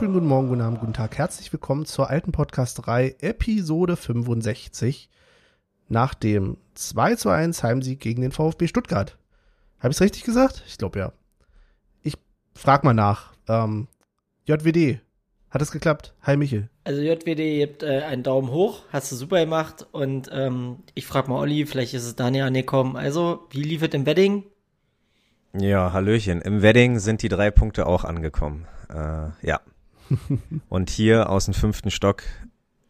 wunderschönen guten Morgen, guten Abend, guten Tag. Herzlich willkommen zur alten Podcast-Reihe Episode 65 nach dem 2 zu 1 Heimsieg gegen den VfB Stuttgart. Habe ich es richtig gesagt? Ich glaube ja. Ich frag mal nach. Ähm, JWD, hat es geklappt? Hi Michel. Also JWD, ihr habt äh, einen Daumen hoch, hast du super gemacht und ähm, ich frag mal Olli, vielleicht ist es Daniel angekommen. Also, wie lief es im Wedding? Ja, Hallöchen. Im Wedding sind die drei Punkte auch angekommen. Äh, ja. Und hier aus dem fünften Stock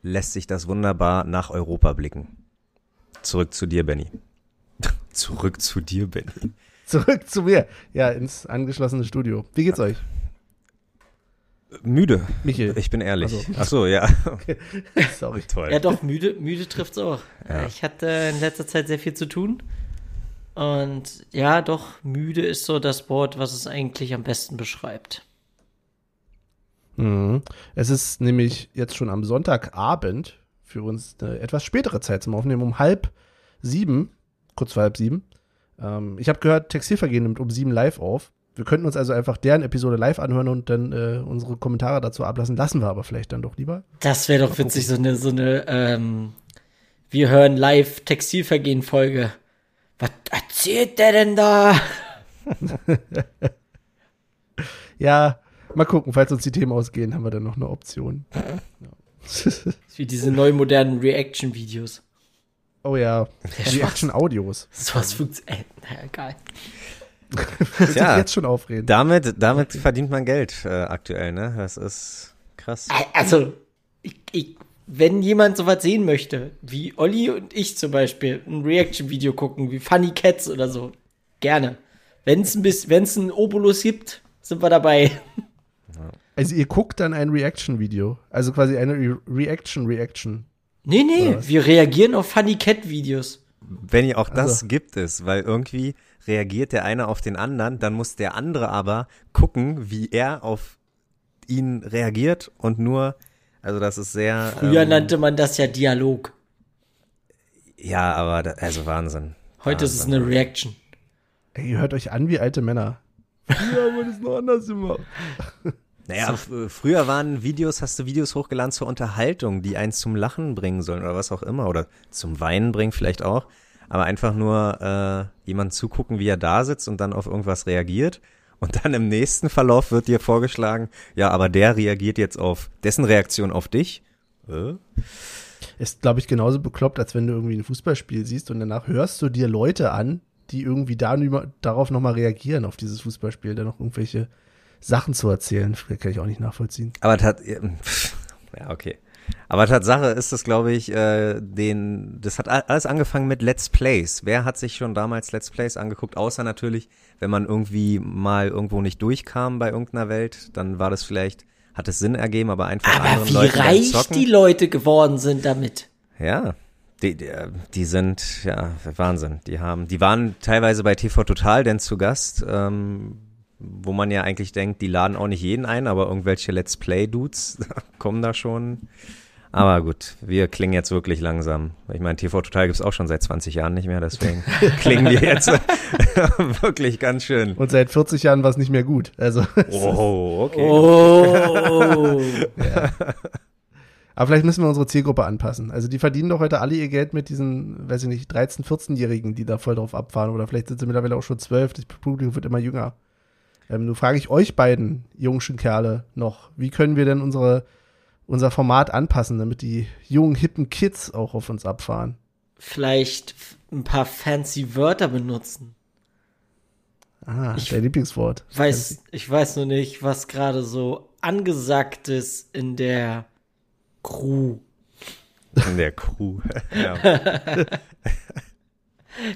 lässt sich das wunderbar nach Europa blicken. Zurück zu dir, Benny. Zurück zu dir, Benny. Zurück zu mir. Ja, ins angeschlossene Studio. Wie geht's euch? Müde. Michel. Ich bin ehrlich. Also. Ach so, ja. Okay. Sorry. Toll. Ja, doch, müde, müde trifft's auch. Ja. Ich hatte in letzter Zeit sehr viel zu tun. Und ja, doch, müde ist so das Wort, was es eigentlich am besten beschreibt. Mhm. Es ist nämlich jetzt schon am Sonntagabend für uns eine etwas spätere Zeit zum Aufnehmen, um halb sieben, kurz vor halb sieben. Ähm, ich habe gehört, Textilvergehen nimmt um sieben live auf. Wir könnten uns also einfach deren Episode live anhören und dann äh, unsere Kommentare dazu ablassen. Lassen wir aber vielleicht dann doch lieber. Das wäre doch witzig, so eine, so eine, ähm, wir hören live Textilvergehen-Folge. Was erzählt der denn da? Ja, mal gucken, falls uns die Themen ausgehen, haben wir dann noch eine Option. Wie diese neu modernen Reaction-Videos. oh ja, Der Reaction-Audios. Sowas funktioniert. Äh, naja, egal. Tja, jetzt schon aufreden. damit, damit verdient man Geld äh, aktuell, ne? Das ist krass. Also, ich, ich, wenn jemand sowas sehen möchte, wie Olli und ich zum Beispiel ein Reaction-Video gucken, wie Funny Cats oder so, gerne. Wenn es ein bisschen, wenn es ein Obolus gibt, sind wir dabei. Also ihr guckt dann ein Reaction-Video. Also quasi eine Re Reaction-Reaction. Nee, nee, wir reagieren auf Funny Cat-Videos. Benny, auch das Also. gibt es, weil irgendwie reagiert der eine auf den anderen, dann muss der andere aber gucken, wie er auf ihn reagiert und nur, also das ist sehr. Früher ähm, nannte man das ja Dialog. Ja, aber da, also Wahnsinn. Heute ist es Wahnsinn. eine Reaction. Ey, ihr hört euch an wie alte Männer. Früher haben wir das noch anders gemacht. Naja, f- früher waren Videos, hast du Videos hochgeladen zur Unterhaltung, die eins zum Lachen bringen sollen oder was auch immer oder zum Weinen bringen vielleicht auch. Aber einfach nur äh, jemand zugucken, wie er da sitzt und dann auf irgendwas reagiert. Und dann im nächsten Verlauf wird dir vorgeschlagen, ja, aber der reagiert jetzt auf dessen Reaktion auf dich. Äh? Ist, glaube ich, genauso bekloppt, als wenn du irgendwie ein Fußballspiel siehst und danach hörst du dir Leute an, die irgendwie da, darauf nochmal reagieren, auf dieses Fußballspiel, dann noch irgendwelche Sachen zu erzählen. Kann ich auch nicht nachvollziehen. Aber tat, ja, okay. Aber Tatsache ist es, glaube ich, äh, den, das hat alles angefangen mit Let's Plays. Wer hat sich schon damals Let's Plays angeguckt? Außer natürlich, wenn man irgendwie mal irgendwo nicht durchkam bei irgendeiner Welt, dann war das vielleicht, hat es Sinn ergeben, aber einfach Aber anderen wie Leuten reich Zocken. die Leute geworden sind damit. Ja. Die, die, die sind, ja, Wahnsinn. Die haben, die waren teilweise bei TV Total denn zu Gast, ähm, wo man ja eigentlich denkt, die laden auch nicht jeden ein, aber irgendwelche Let's Play-Dudes kommen da schon. Aber gut, wir klingen jetzt wirklich langsam. Ich meine, TV Total gibt's auch schon seit 20 Jahren nicht mehr, deswegen klingen wir jetzt wirklich ganz schön. Und seit 40 Jahren war es nicht mehr gut. Also, Oh, okay. Oh. aber vielleicht müssen wir unsere Zielgruppe anpassen. Also die verdienen doch heute alle ihr Geld mit diesen, weiß ich nicht, 13-, 14-Jährigen, die da voll drauf abfahren. Oder vielleicht sind sie mittlerweile auch schon 12. Das Publikum wird immer jünger. Ähm, nun frage ich euch beiden jungen Kerle noch, wie können wir denn unsere, unser Format anpassen, damit die jungen, hippen Kids auch auf uns abfahren? Vielleicht ein paar fancy Wörter benutzen. Ah, Ich dein Lieblingswort. Weiß, ich weiß nur nicht, was gerade so angesagt ist in der Crew. In der Crew. ja.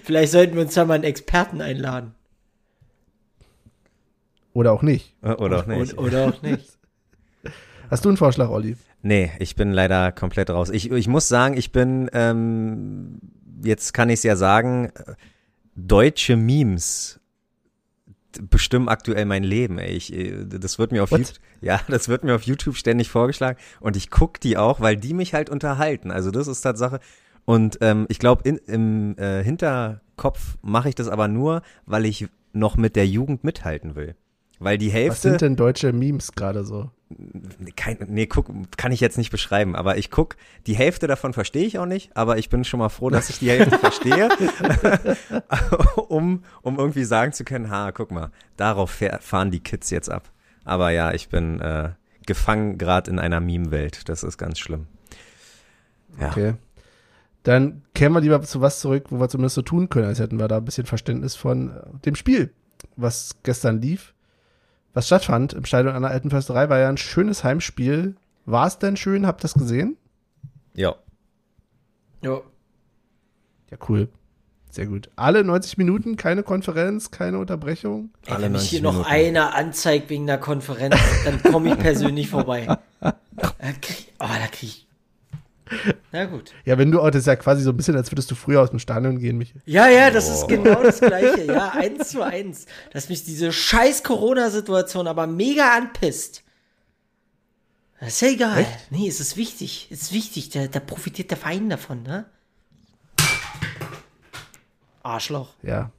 Vielleicht sollten wir uns da mal einen Experten einladen. Oder auch nicht. Oder auch nicht. Und, oder auch nicht. Hast du einen Vorschlag, Olli? Nee, ich bin leider komplett raus. Ich, ich muss sagen, ich bin, ähm, jetzt kann ich es ja sagen, äh, deutsche Memes bestimmen aktuell mein Leben. Ey. Ich, äh, das wird mir auf What? YouTube, ja, das wird mir auf YouTube ständig vorgeschlagen und ich guck die auch, weil die mich halt unterhalten. Also das ist Tatsache. Und ähm, ich glaube, im äh, Hinterkopf mache ich das aber nur, weil ich noch mit der Jugend mithalten will. Weil die Was Hälfte. sind denn deutsche Memes gerade so? Kein, nee, guck, kann ich jetzt nicht beschreiben, aber ich guck, die Hälfte davon verstehe ich auch nicht, aber ich bin schon mal froh, dass ich die Hälfte verstehe, um, um irgendwie sagen zu können, ha, guck mal, darauf fahr- fahren die Kids jetzt ab. Aber ja, ich bin äh, gefangen gerade in einer Meme-Welt, das ist ganz schlimm. Ja. Okay. Dann kehren wir lieber zu was zurück, wo wir zumindest so tun können, als hätten wir da ein bisschen Verständnis von äh, dem Spiel, was gestern lief. Was stattfand im Stadion der Alten Försterei, war ja ein schönes Heimspiel. War es denn schön? Habt ihr das gesehen? Ja. Ja. Ja, cool. Sehr gut. Alle 90 Minuten, keine Konferenz, keine Unterbrechung. Ey, Alle wenn mich 90 hier noch Minuten. einer anzeigt wegen der Konferenz, dann komme ich persönlich vorbei. Da krieg, oh, da krieg ich. Na gut. Ja, wenn du auch, das ist ja quasi so ein bisschen, als würdest du früher aus dem Stadion gehen, Michael. Ja, ja, das ist genau das Gleiche. Ja, eins zu eins. Dass mich diese scheiß Corona-Situation aber mega anpisst. Das ist ja egal. Nee, es ist wichtig. Es ist wichtig. Da, da profitiert der Verein davon, ne? Arschloch. Ja.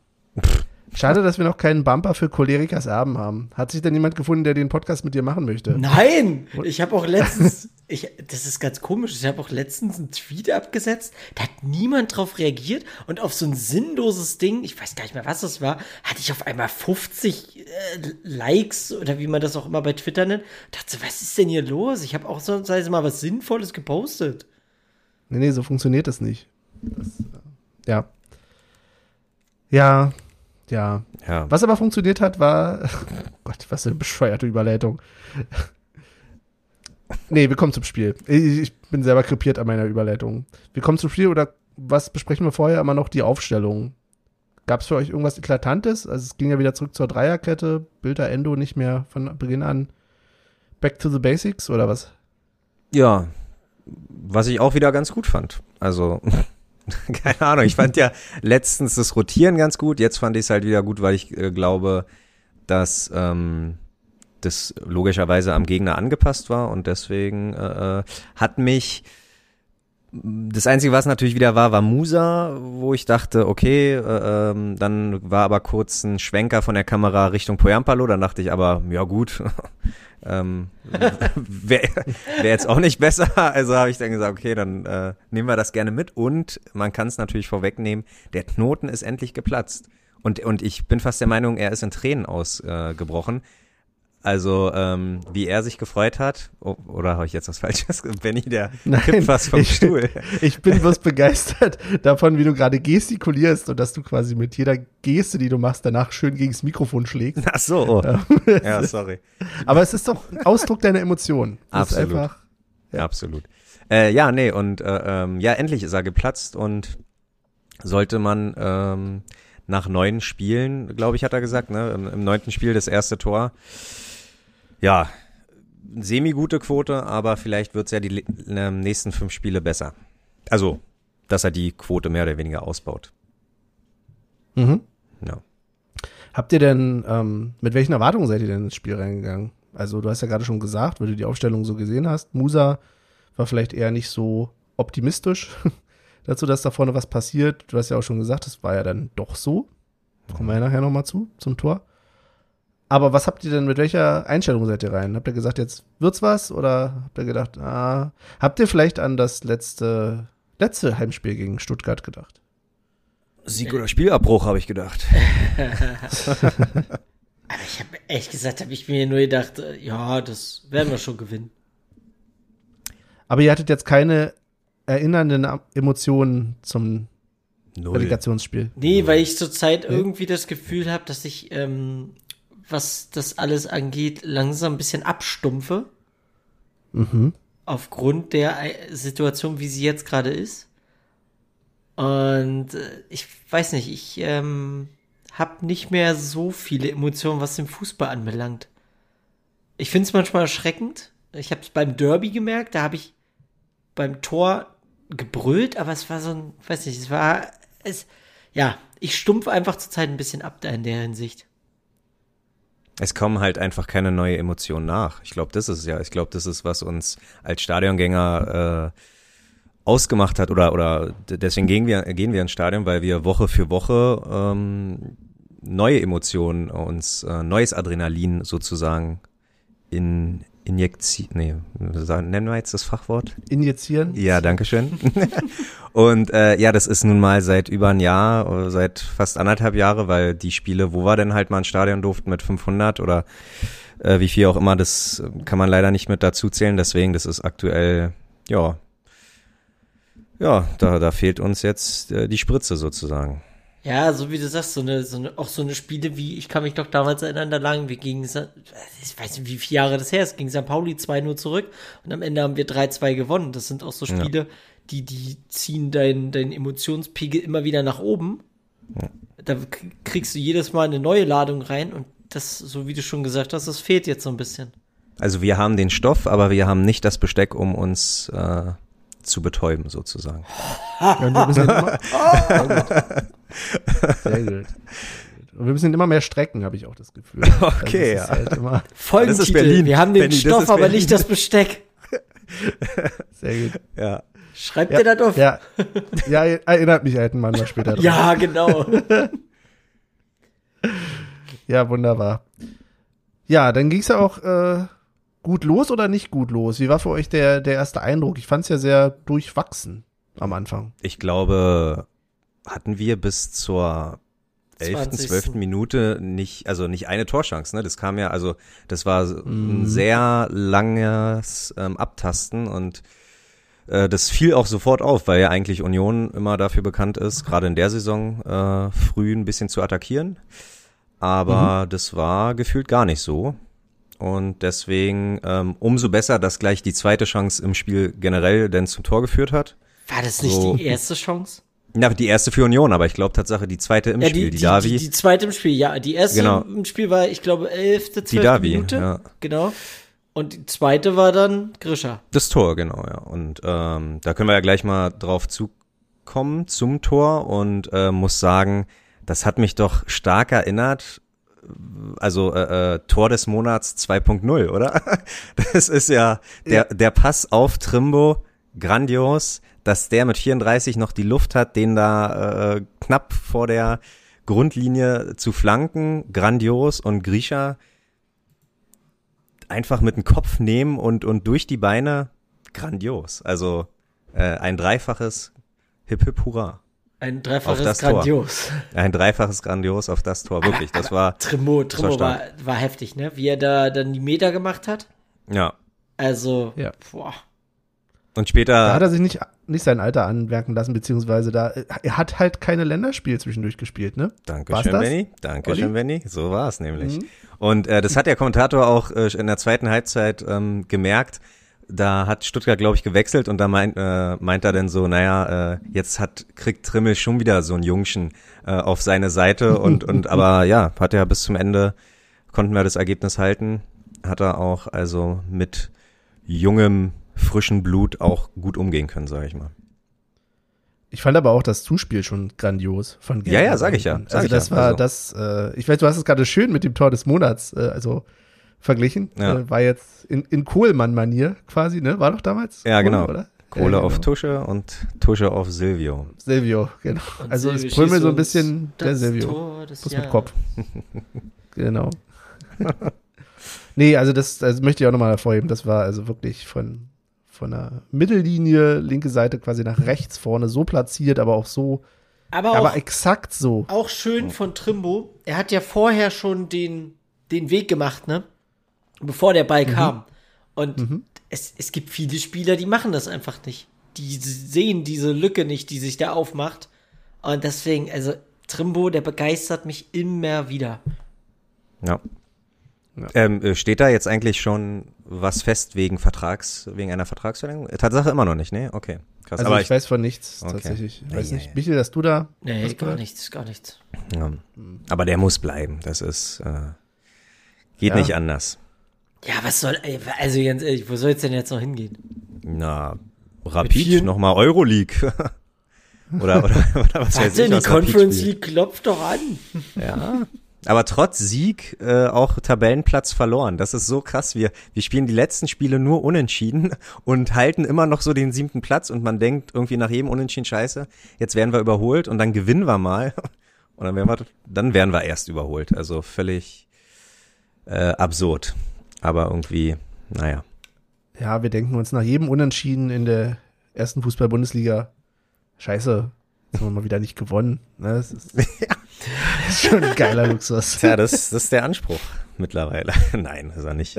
Schade, dass wir noch keinen Bumper für Cholerikas Erben haben. Hat sich denn jemand gefunden, der den Podcast mit dir machen möchte? Nein! Ich habe auch letztens, ich, das ist ganz komisch, ich habe auch letztens einen Tweet abgesetzt, da hat niemand drauf reagiert und auf so ein sinnloses Ding, ich weiß gar nicht mehr, was das war, hatte ich auf einmal 50 äh, Likes oder wie man das auch immer bei Twitter nennt. Dachte, was ist denn hier los? Ich habe auch so sei es mal was Sinnvolles gepostet. Nee, nee, so funktioniert das nicht. Das, äh, ja. Ja, ja. Ja. Was aber funktioniert hat, war. Gott, was für eine bescheuerte Überleitung. Nee, wir kommen zum Spiel. Ich, ich bin selber krepiert an meiner Überleitung. Wir kommen zum Spiel oder was besprechen wir vorher immer noch die Aufstellung? Gab es für euch irgendwas Eklatantes? Also es ging ja wieder zurück zur Dreierkette, Bilder Endo nicht mehr von Beginn an. Back to the Basics oder was? Ja, was ich auch wieder ganz gut fand. Also, keine Ahnung, ich fand ja letztens das Rotieren ganz gut, jetzt fand ich es halt wieder gut, weil ich äh, glaube, dass ähm, das logischerweise am Gegner angepasst war und deswegen äh, äh, hat mich das Einzige, was natürlich wieder war, war Musa, wo ich dachte, okay, äh, ähm, dann war aber kurz ein Schwenker von der Kamera Richtung Poyampalo, dann dachte ich aber, ja gut, ähm, wäre wär jetzt auch nicht besser, also habe ich dann gesagt, okay, dann äh, nehmen wir das gerne mit. Und man kann es natürlich vorwegnehmen, der Knoten ist endlich geplatzt. Und, und ich bin fast der Meinung, er ist in Tränen ausgebrochen. Also, ähm, wie er sich gefreut hat, oh, oder habe ich jetzt was Falsches? Benny, der kippt fast vom ich, Stuhl. Ich bin bloß begeistert davon, wie du gerade gestikulierst und dass du quasi mit jeder Geste, die du machst, danach schön gegen das Mikrofon schlägst. Ach so, ja, sorry. Aber es ist doch ein Ausdruck deiner Emotionen. Das Absolut. einfach, Ja. Absolut. Äh, ja, nee, und äh, ähm, ja, endlich ist er geplatzt und sollte man ähm, nach neun Spielen, glaube ich, hat er gesagt, ne, im, im neunten Spiel das erste Tor. Ja, semi-gute Quote, aber vielleicht wird's ja die ähm, nächsten fünf Spiele besser. Also, dass er die Quote mehr oder weniger ausbaut. Mhm. Ja. Habt ihr denn, ähm, mit welchen Erwartungen seid ihr denn ins Spiel reingegangen? Also du hast ja gerade schon gesagt, weil du die Aufstellung so gesehen hast, Musa war vielleicht eher nicht so optimistisch dazu, dass da vorne was passiert. Du hast ja auch schon gesagt, das war ja dann doch so. Kommen wir ja nachher nochmal zu, zum Tor. Aber was habt ihr denn, mit welcher Einstellung seid ihr rein? Habt ihr gesagt, jetzt wird's was? Oder habt ihr gedacht, ah, habt ihr vielleicht an das letzte, letzte Heimspiel gegen Stuttgart gedacht? Sieg oder Spielabbruch, habe ich gedacht. Aber ich habe ehrlich gesagt, habe ich mir nur gedacht, äh, ja, das werden wir schon gewinnen. Aber ihr hattet jetzt keine erinnernden Emotionen zum Null. Relegationsspiel. Nee, weil ich zurzeit irgendwie das Gefühl habe, dass ich, ähm, was das alles angeht, langsam ein bisschen abstumpfe. Mhm. Aufgrund der äh, Situation, wie sie jetzt gerade ist. Und äh, ich weiß nicht, ich ähm, habe nicht mehr so viele Emotionen, was den Fußball anbelangt. Ich finde es manchmal erschreckend. Ich habe es beim Derby gemerkt, da habe ich beim Tor gebrüllt, aber es war so ein, weiß nicht, es war, es, ja, ich stumpf einfach zurzeit ein bisschen ab da in der Hinsicht. Es kommen halt einfach keine neue Emotionen nach. Ich glaube, das ist ja, ich glaube, das ist, was uns als Stadiongänger äh, ausgemacht hat oder oder deswegen gehen wir gehen wir ins Stadion, weil wir Woche für Woche ähm, neue Emotionen, uns äh, neues Adrenalin sozusagen in Injektion, nee, nennen wir jetzt das Fachwort? Injizieren? Ja, danke schön. und äh, ja, das ist nun mal seit über ein Jahr, seit fast anderthalb Jahre, weil die Spiele, wo wir denn halt mal ein Stadion durften mit 500 oder äh, wie viel auch immer, das kann man leider nicht mit dazu zählen. Deswegen, das ist aktuell, ja, ja, da, da fehlt uns jetzt äh, die Spritze sozusagen. Ja, so wie du sagst, so eine, so eine, auch so eine Spiele wie, ich kann mich doch damals erinnern, da lagen wir gegen, ich weiß nicht, wie viele Jahre das her ist, gegen St. Pauli 2-0 zurück und am Ende haben wir 3-2 gewonnen. Das sind auch so Spiele, ja. die, die ziehen deinen dein Emotionspegel immer wieder nach oben. Ja. Da kriegst du jedes Mal eine neue Ladung rein und das, so wie du schon gesagt hast, das fehlt jetzt so ein bisschen. Also wir haben den Stoff, aber wir haben nicht das Besteck, um uns äh, zu betäuben, sozusagen. Ja, und wir müssen immer, Sehr gut. Und wir müssen immer mehr strecken, habe ich auch das Gefühl. Okay, ja. Halt Folgentitel. Wir haben den Benny, Stoff, aber nicht das Besteck. Sehr gut. Ja. Schreibt ja, ihr das auf? Ja. ja, erinnert mich halt ein Mann mal später dran. Ja, genau. ja, wunderbar. Ja, dann ging es ja auch äh, gut los oder nicht gut los? Wie war für euch der, der erste Eindruck? Ich fand es ja sehr durchwachsen am Anfang. Ich glaube, hatten wir bis zur elften, zwölften Minute nicht, also nicht eine Torschance, ne? Das kam ja, also das war ein mhm. sehr langes ähm, Abtasten und äh, das fiel auch sofort auf, weil ja eigentlich Union immer dafür bekannt ist, gerade in der Saison äh, früh ein bisschen zu attackieren. Aber mhm. das war gefühlt gar nicht so. Und deswegen ähm, umso besser, dass gleich die zweite Chance im Spiel generell denn zum Tor geführt hat. War das nicht so. die erste Chance? Ja, die erste für Union, aber ich glaube Tatsache die zweite im ja, Spiel, die, die, Davi. Die, die, zweite im Spiel, ja. Die erste genau. im Spiel war, ich glaube, elfte, zwölfte Davi, Minute. Ja. Genau. Und die zweite war dann Grischer. Das Tor, genau, ja. Und ähm, da können wir ja gleich mal drauf zukommen zum Tor und äh, muss sagen, das hat mich doch stark erinnert. Also äh, äh, Tor des Monats 2.0, oder? Das ist ja der, der Pass auf Trimbo, grandios dass der mit 34 noch die Luft hat, den da äh, knapp vor der Grundlinie zu flanken, grandios und Grisha einfach mit dem Kopf nehmen und, und durch die Beine, grandios. Also äh, ein dreifaches Hip Hip Hurra. Ein dreifaches Grandios. Tor. Ein dreifaches Grandios auf das Tor, wirklich. Aber, das war. Trimbo, Trimbo war, war, war heftig, ne? Wie er da dann die Meter gemacht hat. Ja. Also, ja. boah. Und später. Da hat er sich nicht, nicht sein Alter anmerken lassen, beziehungsweise da, er hat halt keine Länderspiel zwischendurch gespielt, ne? Dankeschön, Benny. Dankeschön, Benny. So war es nämlich. Mhm. Und äh, das hat der Kommentator auch äh, in der zweiten Halbzeit ähm, gemerkt. Da hat Stuttgart, glaube ich, gewechselt und da meint, äh, meint er dann so, naja, äh, jetzt hat, kriegt Trimmel schon wieder so ein Jungchen äh, auf seine Seite und, und aber ja, hat er bis zum Ende, konnten wir das Ergebnis halten. Hat er auch also mit jungem frischen Blut auch gut umgehen können, sage ich mal. Ich fand aber auch das Zuspiel schon grandios von Genf. Ja, ja, sage ich ja. Sag also das ja. war also. das, äh, ich weiß, du hast es gerade schön mit dem Tor des Monats, äh, also verglichen. Ja. Äh, war jetzt in, in Kohlmann-Manier quasi, ne? War doch damals? Ja, Kohle, genau. Oder? Kohle ja, auf genau. Tusche und Tusche auf Silvio. Silvio, genau. Und also Silvio es Prömel so ein bisschen der Silvio. Tor des Plus mit Kopf. genau. nee, also das, das möchte ich auch nochmal hervorheben. Das war also wirklich von von der Mittellinie, linke Seite quasi nach rechts vorne, so platziert, aber auch so. Aber, auch, aber exakt so. Auch schön von Trimbo. Er hat ja vorher schon den, den Weg gemacht, ne? Bevor der Ball mhm. kam. Und mhm. es, es gibt viele Spieler, die machen das einfach nicht. Die sehen diese Lücke nicht, die sich da aufmacht. Und deswegen, also Trimbo, der begeistert mich immer wieder. Ja. ja. Ähm, äh, steht da jetzt eigentlich schon was fest wegen Vertrags, wegen einer Vertragsverlängerung? Tatsache immer noch nicht, ne? Okay. Krass. Also Aber ich, ich weiß von nichts okay. tatsächlich. Ich weiß nee, nicht. Nee. Michel, dass du da? Nee, gar gehört? nichts, gar nichts. Ja. Aber der muss bleiben. Das ist, äh, geht ja. nicht anders. Ja, was soll, also ganz ehrlich, wo soll es denn jetzt noch hingehen? Na, Rapid, nochmal Euroleague. oder, oder, oder was weiß ich, die Conference League klopft doch an. Ja, aber trotz Sieg äh, auch Tabellenplatz verloren. Das ist so krass. Wir, wir spielen die letzten Spiele nur unentschieden und halten immer noch so den siebten Platz und man denkt irgendwie nach jedem Unentschieden scheiße, jetzt werden wir überholt und dann gewinnen wir mal Und dann wären wir, dann wären wir erst überholt. Also völlig äh, absurd. Aber irgendwie, naja. Ja, wir denken uns nach jedem Unentschieden in der ersten Fußball-Bundesliga, scheiße, haben wir mal wieder nicht gewonnen. Ne? Das, ist, das ist schon ein geiler Luxus. Tja, das, das ist der Anspruch mittlerweile. Nein, ist er nicht.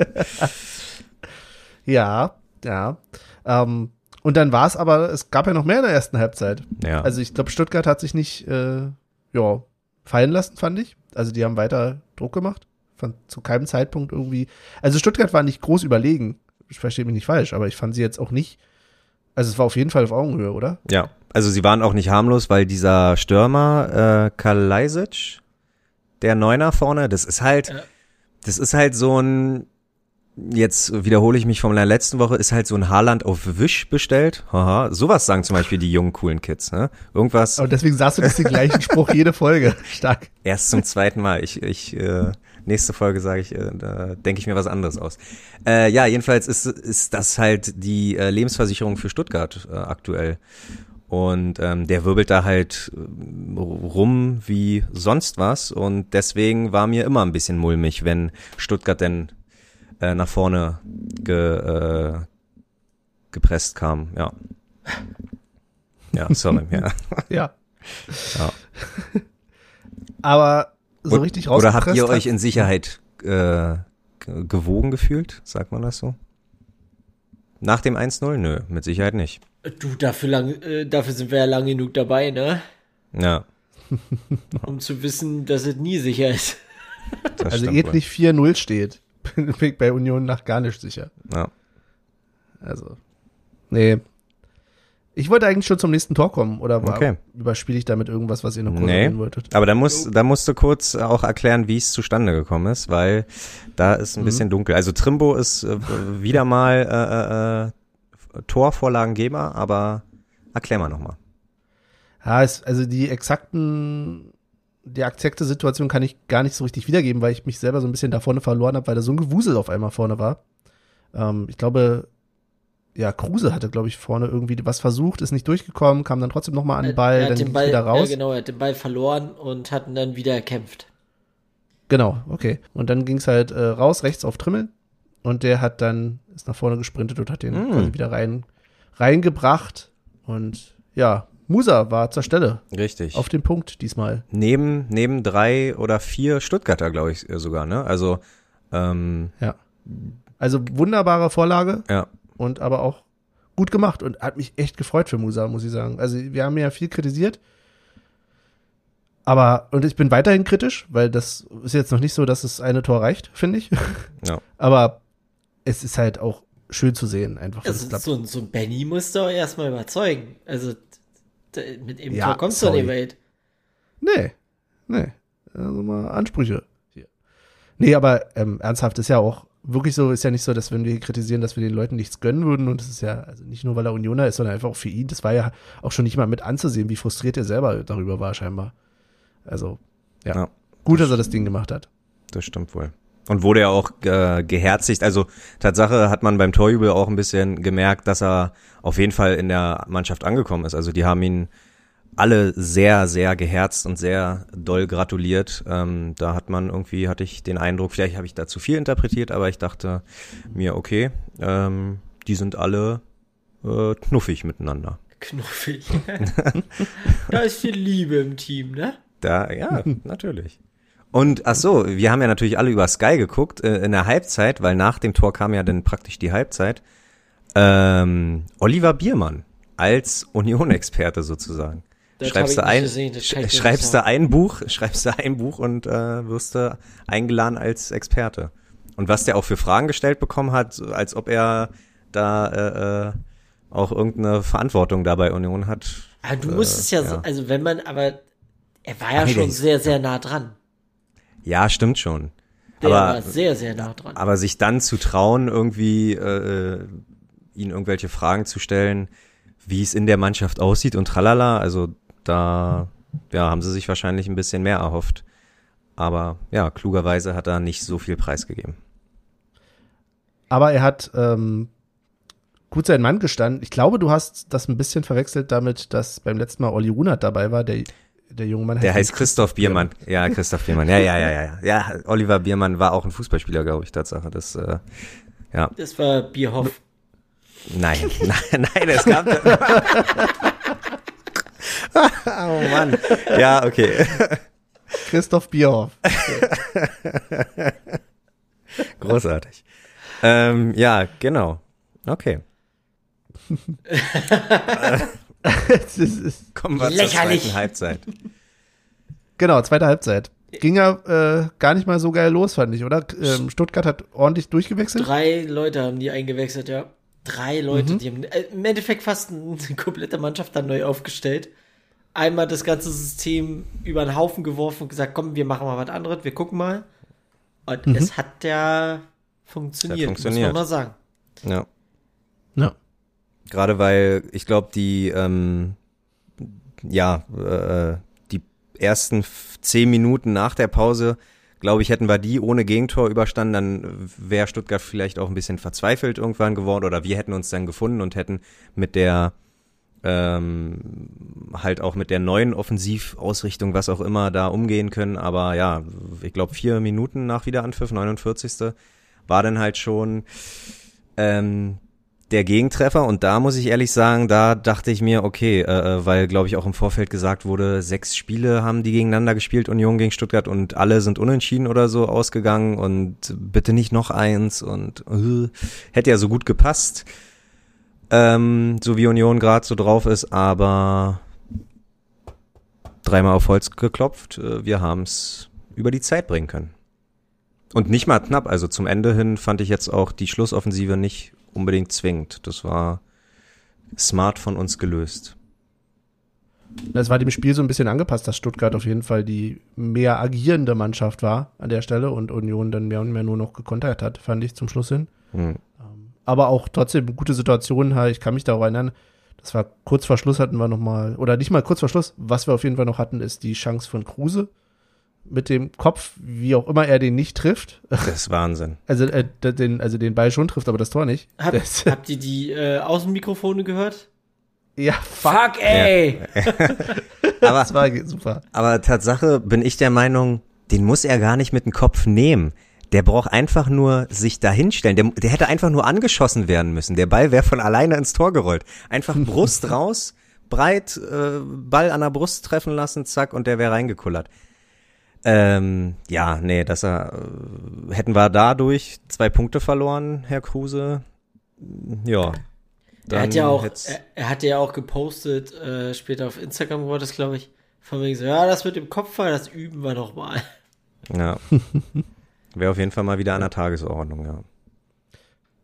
Ja, ja. Ähm, und dann war es aber, es gab ja noch mehr in der ersten Halbzeit. Ja. Also ich glaube, Stuttgart hat sich nicht äh, ja, fallen lassen, fand ich. Also die haben weiter Druck gemacht. Fand zu keinem Zeitpunkt irgendwie. Also Stuttgart war nicht groß überlegen. Ich verstehe mich nicht falsch, aber ich fand sie jetzt auch nicht. Also es war auf jeden Fall auf Augenhöhe, oder? Ja, also sie waren auch nicht harmlos, weil dieser Stürmer, äh, Kalajdzic, der Neuner vorne, das ist halt, Ja. das ist halt so ein, jetzt wiederhole ich mich von der letzten Woche, ist halt so ein Haaland auf Wisch bestellt. Haha, sowas sagen zum Beispiel die jungen, coolen Kids, ne? Irgendwas, Und deswegen sagst du das den gleichen Spruch jede Folge. Stark. erst zum zweiten Mal. Ich, ich, äh, nächste Folge sage ich, äh, da denke ich mir was anderes aus. Äh, ja, jedenfalls ist, ist das halt die äh, Lebensversicherung für Stuttgart äh, aktuell. Und ähm, der wirbelt da halt äh, rum wie sonst was. Und deswegen war mir immer ein bisschen mulmig, wenn Stuttgart denn äh, nach vorne ge, äh, gepresst kam. Ja. Ja, sorry. ja. Ja. Ja. Aber so richtig Oder habt ihr euch in Sicherheit äh, ge- gewogen gefühlt? Sagt man das so? Nach dem 1-0? Nö, mit Sicherheit nicht. Du, dafür, lang, äh, dafür sind wir ja lang genug dabei, ne? Ja, Um zu wissen, dass es nie sicher ist. das Also nicht 4-0 steht. Bin ich bei Union nach gar nicht sicher. Ja. Also. Nee. Ich wollte eigentlich schon zum nächsten Tor kommen, oder war, Okay. überspiele ich damit irgendwas, was ihr noch kurz Nee. wolltet? Aber da, muss, da musst du kurz auch erklären, wie es zustande gekommen ist, weil da ist ein Mhm. bisschen dunkel. Also Trimbo ist äh, wieder mal äh, äh, Torvorlagengeber, aber erklär mal nochmal. Ja, es, also die exakten, die exakte Situation kann ich gar nicht so richtig wiedergeben, weil ich mich selber so ein bisschen da vorne verloren habe, weil da so ein Gewusel auf einmal vorne war. Ähm, ich glaube, ja, Kruse hatte, glaube ich, vorne irgendwie was versucht, ist nicht durchgekommen, kam dann trotzdem nochmal an den Ball, er hat dann den ging Ball, wieder raus. Ja, genau, er hat den Ball verloren und hat ihn dann wieder erkämpft. Genau, okay. Und dann ging es halt äh, raus, rechts auf Trimmel. Und der hat dann, ist nach vorne gesprintet und hat den Mm. quasi wieder rein, reingebracht. Und ja, Musa war zur Stelle. Richtig. Auf den Punkt diesmal. neben, neben drei oder vier Stuttgarter, glaube ich, äh, sogar, ne? Also, ähm, Ja. Also wunderbare Vorlage ja. Und aber auch gut gemacht und hat mich echt gefreut für Musa, muss ich sagen. Also wir haben ja viel kritisiert. Aber, und ich bin weiterhin kritisch, weil das ist jetzt noch nicht so, dass es eine Tor reicht, finde ich. Ja. Aber es ist halt auch schön zu sehen, einfach. Also so, ein- so ein Benny muss doch erstmal überzeugen. Also mit dem Ja, Tor kommst du in die sorry. Welt. Nee, nee. Also mal Ansprüche hier. Nee, aber ähm, ernsthaft ist ja auch wirklich so, ist ja nicht so, dass wenn wir hier kritisieren, dass wir den Leuten nichts gönnen würden und das ist ja, also nicht nur, weil er Unioner ist, sondern einfach auch für ihn, das war ja auch schon nicht mal mit anzusehen, wie frustriert er selber darüber war scheinbar. Also, ja. Ja. Gut, dass er das Ding gemacht hat. Das stimmt wohl. Und wurde ja auch äh, geherzigt. Also Tatsache hat man beim Torjubel auch ein bisschen gemerkt, dass er auf jeden Fall in der Mannschaft angekommen ist. Also die haben ihn alle sehr, sehr geherzt und sehr doll gratuliert. Ähm, da hat man irgendwie, hatte ich den Eindruck, vielleicht habe ich da zu viel interpretiert, aber ich dachte mir, okay, ähm, die sind alle äh, knuffig miteinander. Knuffig. da ist viel Liebe im Team, ne? Da, ja, natürlich. Und ach so, wir haben ja natürlich alle über Sky geguckt äh, in der Halbzeit, weil nach dem Tor kam ja dann praktisch die Halbzeit. Ähm, Oliver Biermann als Union-Experte sozusagen. Das schreibst du ein, gesehen, schreibst du ein Buch, schreibst du ein Buch und äh, wirst du eingeladen als Experte. Und was der auch für Fragen gestellt bekommen hat, als ob er da äh, äh, auch irgendeine Verantwortung da bei Union hat. Aber du äh, musst es ja, so, ja. also wenn man, aber er war ja der schon sehr, sehr nah dran. Ja, stimmt schon. Der Aber- war sehr, sehr nah dran. Aber sich dann zu trauen, irgendwie äh, äh, ihnen irgendwelche Fragen zu stellen, wie es in der Mannschaft aussieht und tralala, also da ja, haben sie sich wahrscheinlich ein bisschen mehr erhofft. Aber ja, klugerweise hat er nicht so viel preisgegeben. Aber er hat ähm, gut seinen Mann gestanden. Ich glaube, du hast das ein bisschen verwechselt damit, dass beim letzten Mal Olli Runert dabei war, der der junge Mann Der heißt Christoph Biermann. Ja, Christoph Biermann. Ja, ja, ja, ja, ja. Ja, Oliver Biermann war auch ein Fußballspieler, glaube ich, Tatsache. Das, äh, ja. Das war Bierhoff. Nein, nein, nein, es gab. oh Mann. Ja, okay. Christoph Bierhoff. Großartig. Ähm, ja, genau. Okay. Das ist- Kommen wir Lächerlich. zur zweiten Halbzeit. genau, zweite Halbzeit. Ging ja äh, gar nicht mal so geil los, fand ich, oder? Ähm, Stuttgart hat ordentlich durchgewechselt. Drei Leute haben die eingewechselt, ja. Drei Leute, die haben äh, im Endeffekt fast eine komplette Mannschaft dann neu aufgestellt. Einmal das ganze System über den Haufen geworfen und gesagt, komm, wir machen mal was anderes, wir gucken mal. Und es hat ja funktioniert, Hat funktioniert. muss man mal sagen. Ja. Ja. Gerade weil ich glaube, die, ähm, ja, äh, die ersten zehn Minuten nach der Pause, glaube ich, hätten wir die ohne Gegentor überstanden, dann wäre Stuttgart vielleicht auch ein bisschen verzweifelt irgendwann geworden oder wir hätten uns dann gefunden und hätten mit der ähm, halt auch mit der neuen Offensivausrichtung, was auch immer, da umgehen können. Aber ja, ich glaube, vier Minuten nach Wiederanpfiff, 49. war dann halt schon ähm, der Gegentreffer und da muss ich ehrlich sagen, da dachte ich mir, okay, äh, äh, weil glaube ich auch im Vorfeld gesagt wurde, sechs Spiele haben die gegeneinander gespielt, Union gegen Stuttgart und alle sind unentschieden oder so ausgegangen und bitte nicht noch eins und äh, hätte ja so gut gepasst, ähm, so wie Union gerade so drauf ist, aber dreimal auf Holz geklopft, äh, wir haben es über die Zeit bringen können. Und nicht mal knapp, also zum Ende hin fand ich jetzt auch die Schlussoffensive nicht unbedingt zwingend. Das war smart von uns gelöst. Das war dem Spiel so ein bisschen angepasst, dass Stuttgart auf jeden Fall die mehr agierende Mannschaft war an der Stelle und Union dann mehr und mehr nur noch gekontert hat, fand ich zum Schluss hin. Hm. Aber auch trotzdem gute Situationen. Ich kann mich daran erinnern, das war kurz vor Schluss hatten wir noch mal, oder nicht mal kurz vor Schluss, was wir auf jeden Fall noch hatten, ist die Chance von Kruse mit dem Kopf, wie auch immer er den nicht trifft. Das ist Wahnsinn. Also, äh, den, also den Ball schon trifft, aber das Tor nicht. Hab, Das, habt ihr die äh, Außenmikrofone gehört? ja, fuck, Fuck, ey! Aber, das war super. aber Tatsache bin ich der Meinung, den muss er gar nicht mit dem Kopf nehmen. Der braucht einfach nur sich dahinstellen. Der, der hätte einfach nur angeschossen werden müssen. Der Ball wäre von alleine ins Tor gerollt. Einfach Brust raus, breit, äh, Ball an der Brust treffen lassen, zack, und der wäre reingekullert. Ähm, ja, nee, dass er, äh, hätten wir dadurch zwei Punkte verloren, Herr Kruse. Ja. Er hat ja auch, er, er hat ja auch gepostet, äh, später auf Instagram war das, glaube ich, von wegen so, ja, das mit dem Kopfball, das üben wir noch mal. Ja. Wäre auf jeden Fall mal wieder an der Tagesordnung, ja.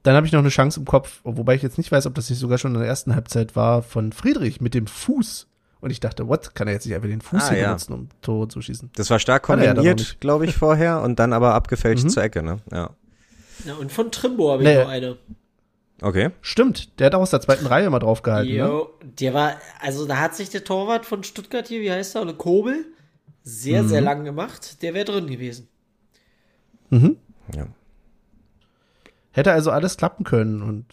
Dann habe ich noch eine Chance im Kopf, wobei ich jetzt nicht weiß, ob das nicht sogar schon in der ersten Halbzeit war, von Friedrich mit dem Fuß. Und ich dachte, what? Kann er jetzt nicht einfach den Fuß Ah, hier ja. benutzen, um Tore zu schießen? Das war stark er kombiniert, glaube ich, vorher und dann aber abgefälscht Mhm. zur Ecke, ne? Ja. Ja, und von Trimbo habe ich Nee. noch eine. Okay. Stimmt, der hat auch aus der zweiten Reihe mal draufgehalten. Ne? Jo, der war, also da hat sich der Torwart von Stuttgart hier, wie heißt er, Ole Kobel, sehr, Mhm. sehr lang gemacht. Der wäre drin gewesen. Mhm. Ja. Hätte also alles klappen können. Und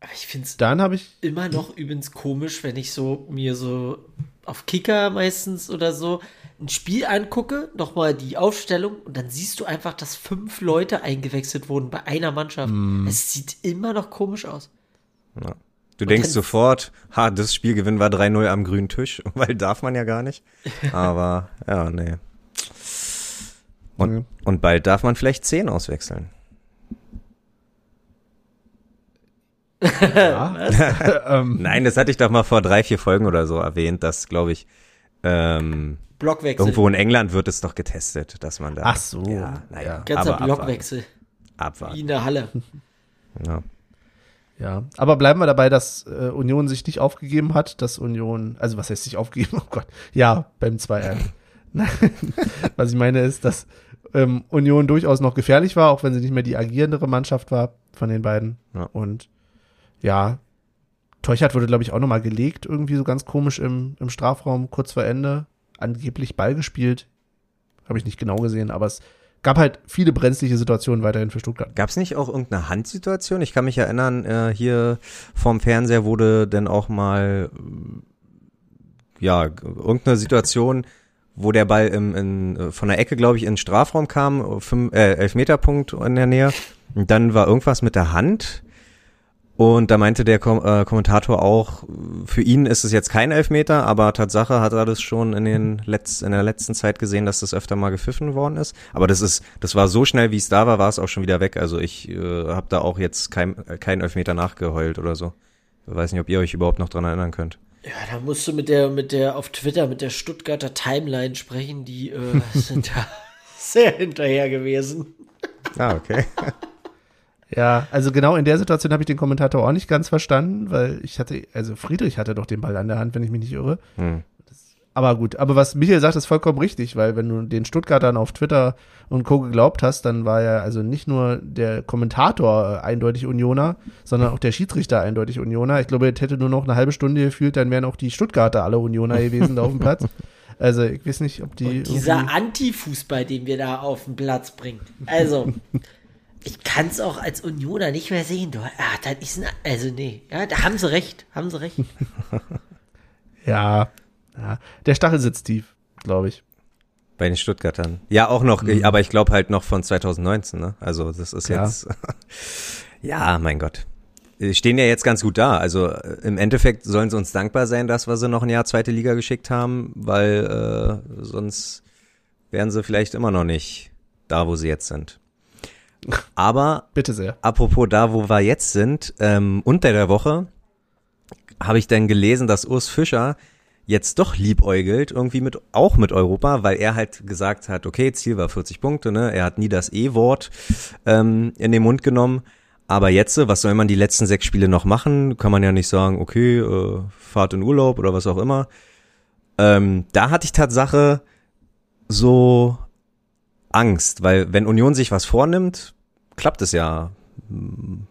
Aber ich finde es dann habe ich, immer noch übrigens komisch, wenn ich so mir so auf Kicker meistens oder so ein Spiel angucke, nochmal die Aufstellung und dann siehst du einfach, dass fünf Leute eingewechselt wurden bei einer Mannschaft. Es sieht immer noch komisch aus. ja. Du denkst dann- sofort, ha, das Spiel gewinnen wir 3-0 am grünen Tisch, weil darf man ja gar nicht. Aber, ja, nee. Und, und bald darf man vielleicht 10 auswechseln. Ja, ähm, Nein, das hatte ich doch mal vor drei, vier Folgen oder so erwähnt, dass, glaube ich, ähm, Blockwechsel. irgendwo in England wird es doch getestet, dass man da. Ach so, Ja, naja. ja. Ganzer aber Blockwechsel. Abwarten. Wie in der Halle. Ja. ja. Aber bleiben wir dabei, dass äh, Union sich nicht aufgegeben hat, dass Union, also was heißt sich aufgegeben? Oh Gott, ja, beim 2 Nein, was ich meine ist, dass ähm, Union durchaus noch gefährlich war, auch wenn sie nicht mehr die agierendere Mannschaft war von den beiden. Ja. Und ja, Teuchert wurde, glaube ich, auch nochmal gelegt, irgendwie so ganz komisch im, im Strafraum, kurz vor Ende. Angeblich Ball gespielt. Habe ich nicht genau gesehen, aber es gab halt viele brenzliche Situationen weiterhin für Stuttgart. Gab es nicht auch irgendeine Handsituation? Ich kann mich erinnern, äh, hier vorm Fernseher wurde dann auch mal, äh, ja, irgendeine Situation, wo der Ball im, in, von der Ecke, glaube ich, in den Strafraum kam, fünf, äh, Elfmeterpunkt in der Nähe. Und dann war irgendwas mit der Hand. Und da meinte der Kom äh, Kommentator auch, für ihn ist es jetzt kein Elfmeter, aber Tatsache hat er das schon in den Letz in der letzten Zeit gesehen, dass das öfter mal gepfiffen worden ist. Aber das ist, das war so schnell, wie es da war, war es auch schon wieder weg. Also ich äh, habe da auch jetzt kein, kein Elfmeter nachgeheult oder so. Ich weiß nicht, ob ihr euch überhaupt noch dran erinnern könnt. Ja, da musst du mit der, mit der, auf Twitter mit der Stuttgarter Timeline sprechen, die äh, sind da sehr hinterher gewesen. Ah, okay. Ja, also genau in der Situation habe ich den Kommentator auch nicht ganz verstanden, weil ich hatte, also Friedrich hatte doch den Ball an der Hand, wenn ich mich nicht irre. Hm. Aber gut, aber was Michael sagt, ist vollkommen richtig, weil wenn du den Stuttgartern auf Twitter und Co. geglaubt hast, dann war ja also nicht nur der Kommentator eindeutig Unioner, sondern auch der Schiedsrichter eindeutig Unioner. Ich glaube, es hätte nur noch eine halbe Stunde gefühlt, dann wären auch die Stuttgarter alle Unioner gewesen da auf dem Platz. Also ich weiß nicht, ob die. Und dieser Anti-Fußball, den wir da auf den Platz bringen. Also, ich kann es auch als Unioner nicht mehr sehen. Du, ah, das ist ein, also nee, ja, da haben sie recht, haben sie recht. ja, ja, der Stachel sitzt tief, glaube ich. Bei den Stuttgartern. Ja, auch noch, Mhm. aber ich glaube halt noch von 2019, ne? Also das ist Klar. jetzt. ja, mein Gott. Die Stehen ja jetzt ganz gut da. Also äh, im Endeffekt sollen sie uns dankbar sein, dass wir sie noch ein Jahr zweite Liga geschickt haben, weil äh, sonst wären sie vielleicht immer noch nicht da, wo sie jetzt sind. Aber Bitte sehr. apropos da, wo wir jetzt sind, ähm, unter der Woche habe ich dann gelesen, dass Urs Fischer jetzt doch liebäugelt, irgendwie mit, auch mit Europa, weil er halt gesagt hat, okay, Ziel war 40 Punkte, ne? Er hat nie das E-Wort ähm, in den Mund genommen. Aber jetzt, was soll man die letzten sechs Spiele noch machen? Kann man ja nicht sagen, okay, äh, Fahrt in Urlaub oder was auch immer. Ähm, da hatte ich Tatsache so Angst, weil wenn Union sich was vornimmt, klappt es ja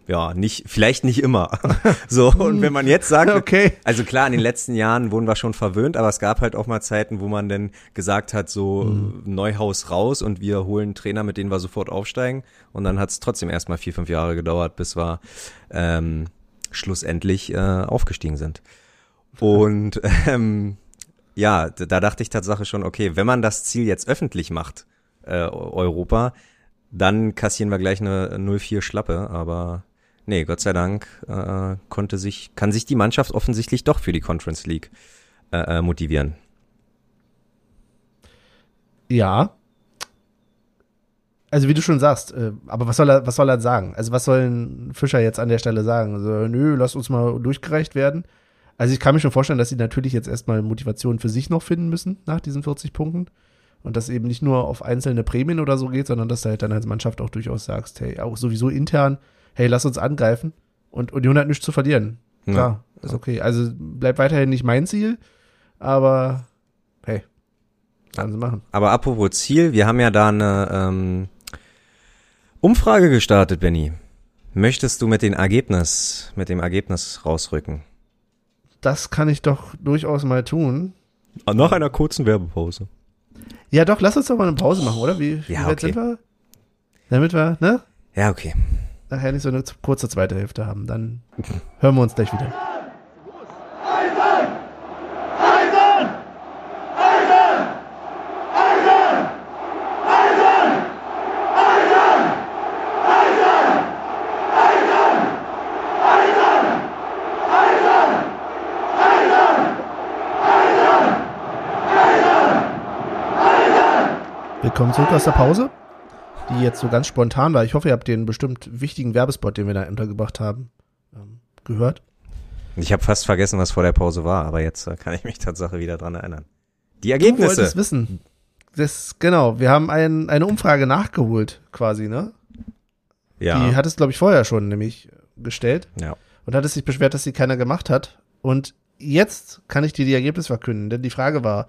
ja nicht, vielleicht nicht immer. so und wenn man jetzt sagt, Okay. also klar, in den letzten Jahren wurden wir schon verwöhnt, aber es gab halt auch mal Zeiten, wo man dann gesagt hat, so äh, Neuhaus raus und wir holen Trainer, mit dem wir sofort aufsteigen. Und dann hat es trotzdem erstmal vier, fünf Jahre gedauert, bis wir ähm, schlussendlich äh, aufgestiegen sind. Und ähm, ja, da dachte ich Tatsache schon, okay, wenn man das Ziel jetzt öffentlich macht, äh, Europa, dann kassieren wir gleich eine 0-4 Schlappe, aber nee, Gott sei Dank äh, konnte sich, kann sich die Mannschaft offensichtlich doch für die Conference League äh, äh, motivieren. Ja. Also wie du schon sagst, äh, aber was soll er, was soll er sagen? Also was soll ein Fischer jetzt an der Stelle sagen? Also, nö, lass uns mal durchgereicht werden. Also ich kann mir schon vorstellen, dass sie natürlich jetzt erstmal Motivation für sich noch finden müssen nach diesen 40 Punkten. Und das eben nicht nur auf einzelne Prämien oder so geht, sondern dass du halt dann als Mannschaft auch durchaus sagst, hey, auch sowieso intern, hey, lass uns angreifen. Und Union hat nichts zu verlieren. Klar, ist okay. Also bleibt weiterhin nicht mein Ziel, aber hey, sollen sie machen. Aber apropos Ziel, wir haben ja da eine ähm, Umfrage gestartet, Benny. Möchtest du mit dem Ergebnis, mit dem Ergebnis rausrücken? Das kann ich doch durchaus mal tun. Nach einer kurzen Werbepause. Ja, doch, lass uns doch mal eine Pause machen, oder? Wie, wie Ja, weit okay. sind wir? Damit wir, ne? Ja, okay. Nachher nicht so eine kurze zweite Hälfte haben. Dann hören wir uns gleich wieder. Willkommen zurück aus der Pause, die jetzt so ganz spontan war. Ich hoffe, ihr habt den bestimmt wichtigen Werbespot, den wir da untergebracht haben, ähm, gehört. Ich habe fast vergessen, was vor der Pause war, aber jetzt äh, kann ich mich Tatsache wieder dran erinnern. Die Du Ergebnisse. wolltest wissen. Das, genau, wir haben ein, eine Umfrage nachgeholt, quasi, ne? Die Ja. hat es, glaube ich, vorher schon nämlich gestellt ja. und hat es sich beschwert, dass sie keiner gemacht hat. Und jetzt kann ich dir die Ergebnisse verkünden, denn die Frage war,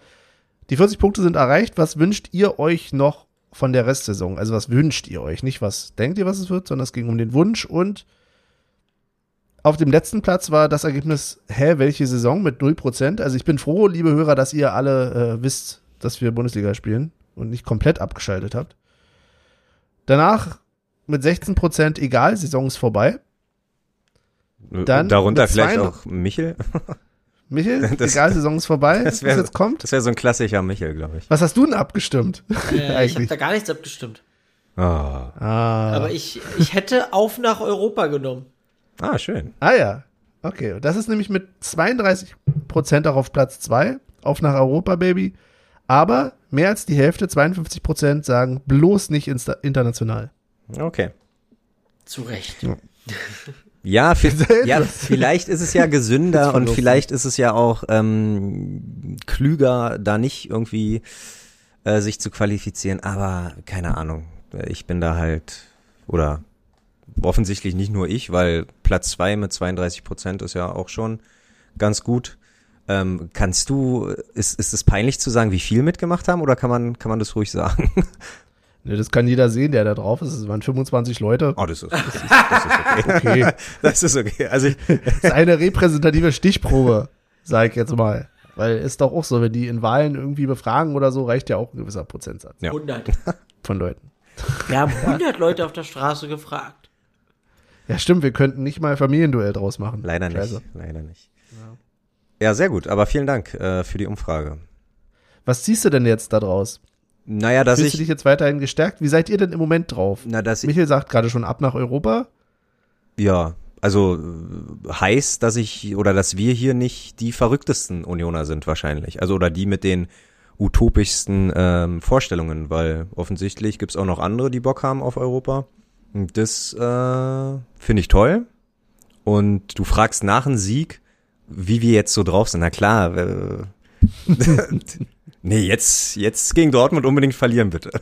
die 40 Punkte sind erreicht, was wünscht ihr euch noch von der Restsaison? Also was wünscht ihr euch? Nicht was denkt ihr, was es wird, sondern es ging um den Wunsch und auf dem letzten Platz war das Ergebnis, hä, welche Saison mit 0%? Also ich bin froh, liebe Hörer, dass ihr alle äh, wisst, dass wir Bundesliga spielen und nicht komplett abgeschaltet habt. Danach mit 16% egal, Saison ist vorbei. Dann Darunter vielleicht auch Michel. Michel, Das- egal, Saison ist vorbei, das was wär- jetzt kommt. Das wäre so ein klassischer Michel, glaube ich. Was hast du denn abgestimmt? Äh, ich habe da gar nichts abgestimmt. Ah, Ah. Aber ich, ich hätte auf nach Europa genommen. ah schön. ah ja. Okay, das ist nämlich mit 32% auch auf Platz 2, auf nach Europa, Baby. Aber mehr als die Hälfte, 52% sagen bloß nicht insta international. Okay. Zu Recht. Ja, ja, interessant. vielleicht ist es ja gesünder und vielleicht ist es ja auch ähm, klüger, da nicht irgendwie äh, sich zu qualifizieren. Aber keine Ahnung. Ich bin da halt, oder offensichtlich nicht nur ich, weil Platz zwei mit 32 Prozent ist ja auch schon ganz gut. Ähm, kannst du, ist, ist es peinlich zu sagen, wie viel mitgemacht haben oder kann man, kann man das ruhig sagen? Ne, das kann jeder sehen, der da drauf ist. Es waren 25 Leute. Oh, das ist, das ist, das ist okay. Okay. Das ist okay. Also ich, Das ist eine repräsentative Stichprobe, sag ich jetzt mal. Weil ist doch auch so, wenn die in Wahlen irgendwie befragen oder so, reicht ja auch ein gewisser Prozentsatz Ja. 100. von Leuten. Wir haben 100 Leute auf der Straße gefragt. Ja, stimmt, wir könnten nicht mal Familienduell draus machen. Leider nicht, Scheiße. leider nicht. Ja, sehr gut, aber vielen Dank äh, für die Umfrage. Was ziehst du denn jetzt da draus? Naja, dass Fühlst du ich, dich jetzt weiterhin gestärkt? Wie seid ihr denn im Moment drauf? na, dass ich, Michael sagt gerade schon ab nach Europa. ja, also äh, heißt, dass ich oder dass wir hier nicht die verrücktesten Unioner sind wahrscheinlich. Also oder die mit den utopischsten ähm, Vorstellungen, weil offensichtlich gibt's auch noch andere, die Bock haben auf Europa. Und das äh, finde ich toll. Und du fragst nach einem Sieg, wie wir jetzt so drauf sind. Na klar, äh, nee, jetzt, jetzt gegen Dortmund unbedingt verlieren, bitte.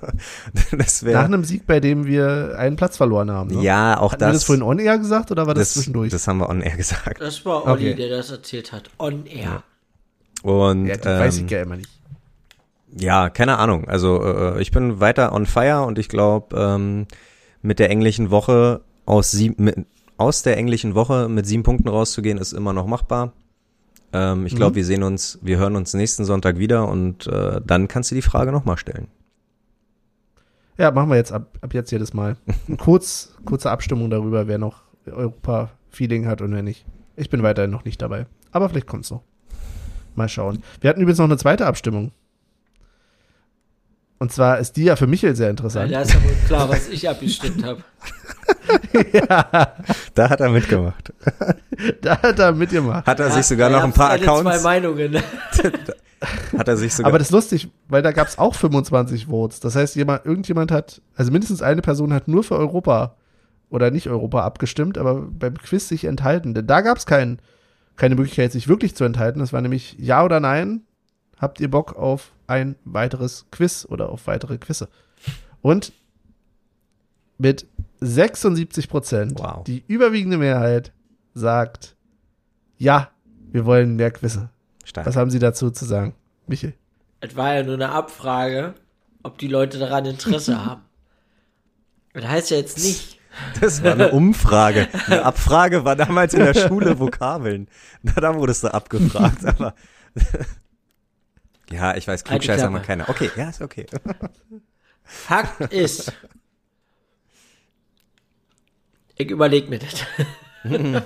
Das Nach wäre. einem Sieg, bei dem wir einen Platz verloren haben. Ne? Ja, auch Hatten wir das. das vorhin on air gesagt oder war das, zwischendurch? Das haben wir on air gesagt. Das war Olli, Okay. der das erzählt hat. On air. Und ja, das weiß ähm, ich ja immer nicht. Ja, keine Ahnung. Also äh, ich bin weiter on fire und ich glaube, ähm, mit der englischen Woche aus sieben, mit, aus der englischen Woche mit sieben Punkten rauszugehen, ist immer noch machbar. Ähm, ich glaube, Mhm. wir sehen uns, wir hören uns nächsten Sonntag wieder und äh, dann kannst du die Frage nochmal stellen. Ja, machen wir jetzt ab, ab jetzt jedes Mal. Kurz, kurze Abstimmung darüber, wer noch Europa-Feeling hat und wer nicht. Ich bin weiterhin noch nicht dabei. Aber vielleicht kommt's noch. Mal schauen. Wir hatten übrigens noch eine zweite Abstimmung. Und zwar ist die ja für Michael sehr Ja, interessant. da ist ja wohl klar, was ich abgestimmt habe. ja, Da hat er mitgemacht. da hat er mitgemacht. Hat er Ja, sich sogar noch ein paar Accounts. zwei Meinungen. Hat er sich sogar. Aber das ist lustig, weil da gab's auch 25 Votes. Das heißt, jemand, irgendjemand hat, also mindestens eine Person hat nur für Europa oder nicht Europa abgestimmt, aber beim Quiz sich enthalten. Denn da gab's kein, keine Möglichkeit, sich wirklich zu enthalten. Das war nämlich Ja oder Nein. Habt ihr Bock auf ein weiteres Quiz oder auf weitere Quizze? Und mit 76 Prozent, Wow. die überwiegende Mehrheit sagt, ja, wir wollen mehr Quizze. Stark. Was haben Sie dazu zu sagen? Michel? Es war ja nur eine Abfrage, ob die Leute daran Interesse haben. Das heißt ja jetzt nicht. Das war eine Umfrage. Eine Abfrage war damals in der Schule Vokabeln. Na, da wurdest du abgefragt, aber. Ja, ich weiß, Klugscheißer Klappe. mal keiner. Okay, ja, ist okay. Fakt ist. Ich überleg mir das.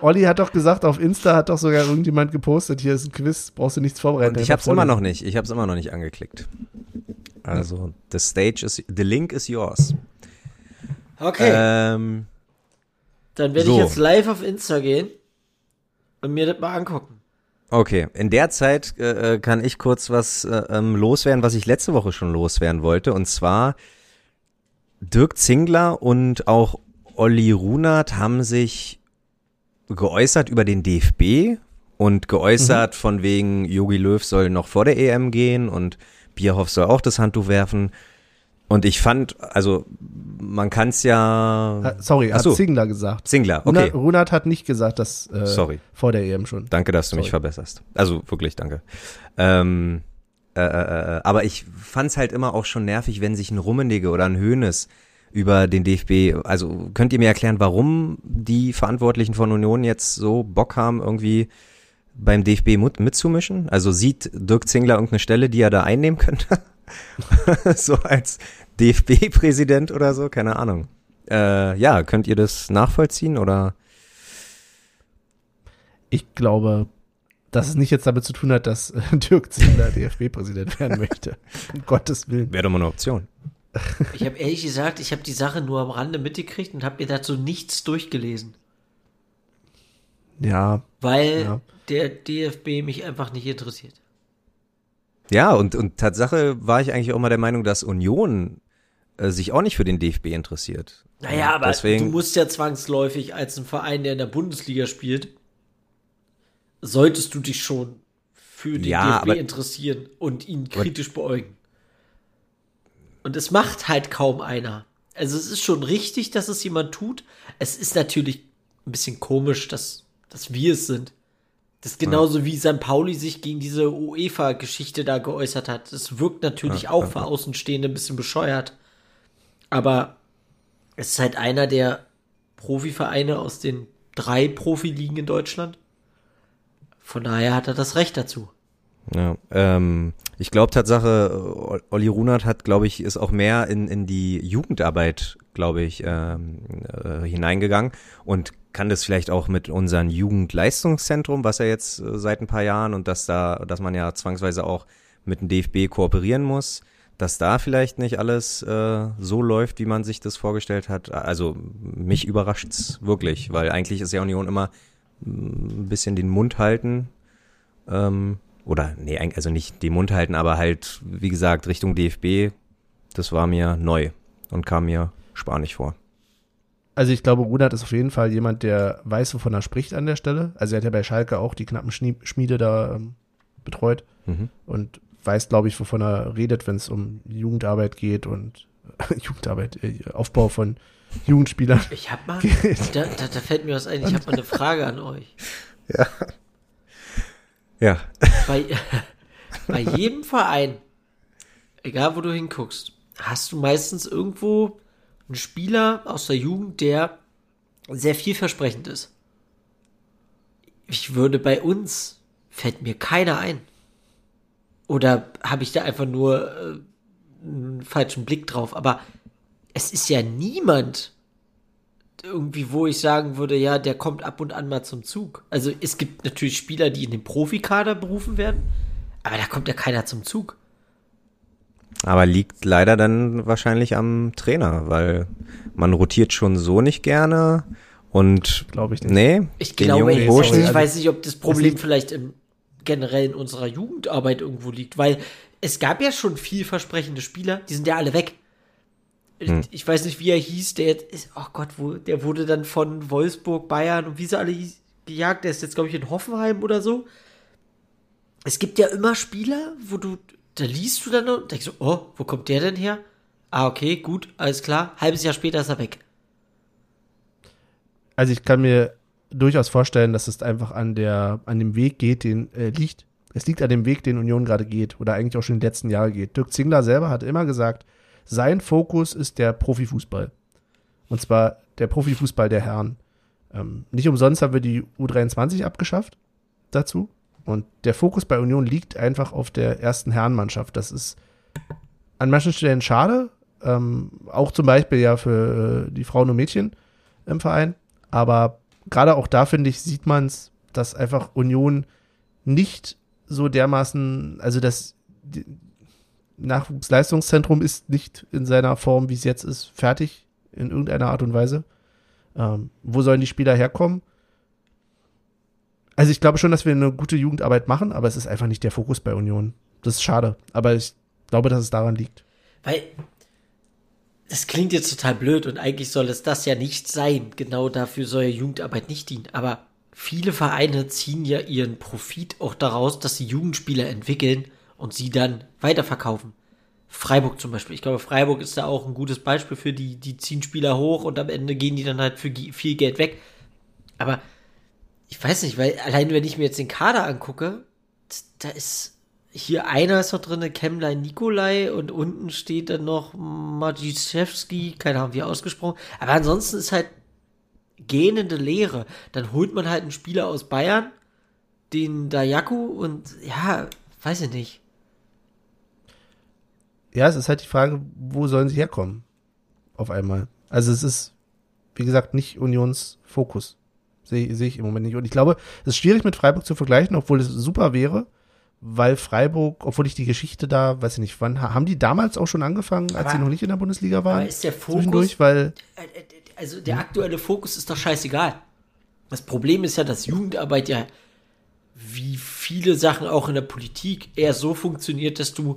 Olli hat doch gesagt, auf Insta hat doch sogar irgendjemand gepostet, hier ist ein Quiz, brauchst du nichts vorbereiten. Und ich hab's immer noch nicht. Ich hab's immer noch nicht angeklickt. Also, the stage is, the link is yours. Okay, Ähm, dann werde so. ich jetzt live auf Insta gehen und mir das mal angucken. Okay, in der Zeit äh, äh, kann ich kurz was äh, ähm, loswerden, was ich letzte Woche schon loswerden wollte. Und zwar Dirk Zingler und auch Olli Runert haben sich geäußert über den DFB und geäußert von wegen Jogi Löw soll noch vor der EM gehen und Bierhoff soll auch das Handtuch werfen. Und ich fand, also man kann es ja. Ah, Sorry, hat so. Zingler gesagt. Zingler, okay. Runert, hat nicht gesagt, dass äh, Sorry. vor der EM schon. Danke, dass du mich Sorry. verbesserst. Also wirklich, danke. Ähm, äh, äh, äh, aber ich fand's halt immer auch schon nervig, wenn sich ein Rummenigge oder ein Hönes über den DFB, also könnt ihr mir erklären, warum die Verantwortlichen von Union jetzt so Bock haben, irgendwie beim DFB mit, mitzumischen? Also sieht Dirk Zingler irgendeine Stelle, die er da einnehmen könnte? so als DFB-Präsident oder so? Keine Ahnung. Äh, ja, könnt ihr das nachvollziehen oder? Ich glaube, dass es nicht jetzt damit zu tun hat, dass äh, Dirk Zingler DFB-Präsident werden möchte. Um Gottes Willen. Wäre doch mal eine Option. Ich habe ehrlich gesagt, ich habe die Sache nur am Rande mitgekriegt und habe mir dazu nichts durchgelesen. Ja. Weil Ja. der DFB mich einfach nicht interessiert. Ja, und, und Tatsache war ich eigentlich auch mal der Meinung, dass Union äh, sich auch nicht für den DFB interessiert. Naja, aber deswegen, du musst ja zwangsläufig als ein Verein, der in der Bundesliga spielt, solltest du dich schon für den Ja, DFB interessieren und ihn kritisch beäugen. Und es macht halt kaum einer. Also es ist schon richtig, dass es jemand tut. Es ist natürlich ein bisschen komisch, dass, dass wir es sind. Das ist genauso wie St. Pauli sich gegen diese UEFA-Geschichte da geäußert hat. Das wirkt natürlich auch für Außenstehende ein bisschen bescheuert. Aber es ist halt einer der Profivereine aus den drei Profiligen in Deutschland. Von daher hat er das Recht dazu. Ja, ähm, ich glaube Tatsache, Olli Runert hat, glaube ich, ist auch mehr in, in die Jugendarbeit, glaube ich, ähm, äh, hineingegangen und kann das vielleicht auch mit unserem Jugendleistungszentrum, was ja jetzt äh, seit ein paar Jahren und dass da, dass man ja zwangsweise auch mit dem DFB kooperieren muss, dass da vielleicht nicht alles äh, so läuft, wie man sich das vorgestellt hat. Also mich überrascht's wirklich, weil eigentlich ist ja Union immer mm, ein bisschen den Mund halten. Ähm, oder nee, also nicht den Mund halten, aber halt, wie gesagt, Richtung DFB, das war mir neu und kam mir spanisch vor. Also ich glaube, Rudert ist auf jeden Fall jemand, der weiß, wovon er spricht an der Stelle. Also er hat ja bei Schalke auch die knappen Schmiede da ähm, betreut Mhm. und weiß, glaube ich, wovon er redet, wenn es um Jugendarbeit geht und Jugendarbeit, äh, Aufbau von Jugendspielern. Ich hab mal, da, da, da fällt mir was ein, ich habe mal eine Frage an euch. Ja. Bei, bei jedem Verein, egal wo du hinguckst, hast du meistens irgendwo einen Spieler aus der Jugend, der sehr vielversprechend ist. Ich würde bei uns, fällt mir keiner ein. Oder habe ich da einfach nur äh, einen falschen Blick drauf? Aber es ist ja niemand irgendwie, wo ich sagen würde, ja, der kommt ab und an mal zum Zug. Also es gibt natürlich Spieler, die in den Profikader berufen werden, aber da kommt ja keiner zum Zug. Aber liegt leider dann wahrscheinlich am Trainer, weil man rotiert schon so nicht gerne und Glaube ich nicht. nee, Ich den glaube, jungen ich, Burschen, ich weiß nicht, ob das Problem vielleicht im generell in unserer Jugendarbeit irgendwo liegt, weil es gab ja schon vielversprechende Spieler, die sind ja alle weg. Ich, ich weiß nicht, wie er hieß, der jetzt ist, oh Gott, wo, der wurde dann von Wolfsburg, Bayern und wie sie alle hieß, gejagt, der ist jetzt, glaube ich, in Hoffenheim oder so. Es gibt ja immer Spieler, wo du, da liest du dann und denkst so, oh, wo kommt der denn her? Ah, okay, gut, alles klar. Halbes Jahr später ist er weg. Also ich kann mir durchaus vorstellen, dass es einfach an der, an dem Weg geht, den äh, liegt. Es liegt an dem Weg, den Union gerade geht oder eigentlich auch schon die letzten Jahre geht. Dirk Zingler selber hat immer gesagt, sein Fokus ist der Profifußball. Und zwar der Profifußball der Herren. Ähm, nicht umsonst haben wir die U23 abgeschafft dazu. Und der Fokus bei Union liegt einfach auf der ersten Herrenmannschaft. Das ist an manchen Stellen schade. Ähm, auch zum Beispiel ja für äh, die Frauen und Mädchen im Verein. Aber gerade auch da, finde ich, sieht man es, dass einfach Union nicht so dermaßen, also das Nachwuchsleistungszentrum ist nicht in seiner Form, wie es jetzt ist, fertig in irgendeiner Art und Weise. Ähm, wo sollen die Spieler herkommen? Also ich glaube schon, dass wir eine gute Jugendarbeit machen, aber es ist einfach nicht der Fokus bei Union. Das ist schade. Aber ich glaube, dass es daran liegt. Weil das klingt jetzt total blöd und eigentlich soll es das ja nicht sein. Genau dafür soll ja Jugendarbeit nicht dienen. Aber viele Vereine ziehen ja ihren Profit auch daraus, dass sie Jugendspieler entwickeln und sie dann weiterverkaufen. Freiburg zum Beispiel. Ich glaube, Freiburg ist da auch ein gutes Beispiel für die, die ziehen Spieler hoch und am Ende gehen die dann halt für viel Geld weg. Aber ich weiß nicht, weil allein wenn ich mir jetzt den Kader angucke, da ist hier einer ist noch drin, Kemlein Nikolai und unten steht dann noch Maciszewski, keine Ahnung, wie ausgesprochen. Aber ansonsten ist halt gähnende Leere. Dann holt man halt einen Spieler aus Bayern, den Dayaku und ja, weiß ich nicht. Ja, es ist halt die Frage, wo sollen sie herkommen? Auf einmal. Also es ist, wie gesagt, nicht Unions Fokus. Sehe seh ich im Moment nicht. Und ich glaube, es ist schwierig mit Freiburg zu vergleichen, obwohl es super wäre, weil Freiburg, obwohl ich die Geschichte da, weiß ich nicht, wann haben die damals auch schon angefangen, als Aber- sie noch nicht in der Bundesliga waren? Aber ist der Fokus, Zwischendurch, weil Äh, äh, also der aktuelle Fokus ist doch scheißegal. Das Problem ist ja, dass Jugendarbeit ja wie viele Sachen auch in der Politik eher so funktioniert, dass du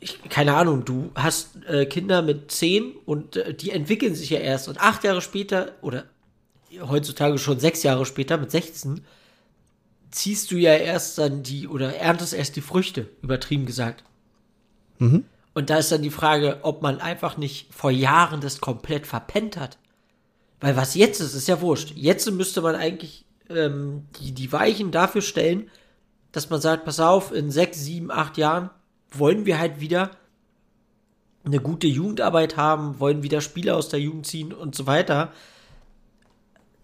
ich, keine Ahnung, du hast äh, Kinder mit zehn und äh, die entwickeln sich ja erst und acht Jahre später oder heutzutage schon sechs Jahre später mit 16 ziehst du ja erst dann die oder erntest erst die Früchte, übertrieben gesagt. Und da ist dann die Frage, ob man einfach nicht vor Jahren das komplett verpennt hat. Weil was jetzt ist, ist ja wurscht. Jetzt müsste man eigentlich ähm, die, die Weichen dafür stellen, dass man sagt, pass auf, in sechs, sieben, acht Jahren wollen wir halt wieder eine gute Jugendarbeit haben, wollen wieder Spieler aus der Jugend ziehen und so weiter.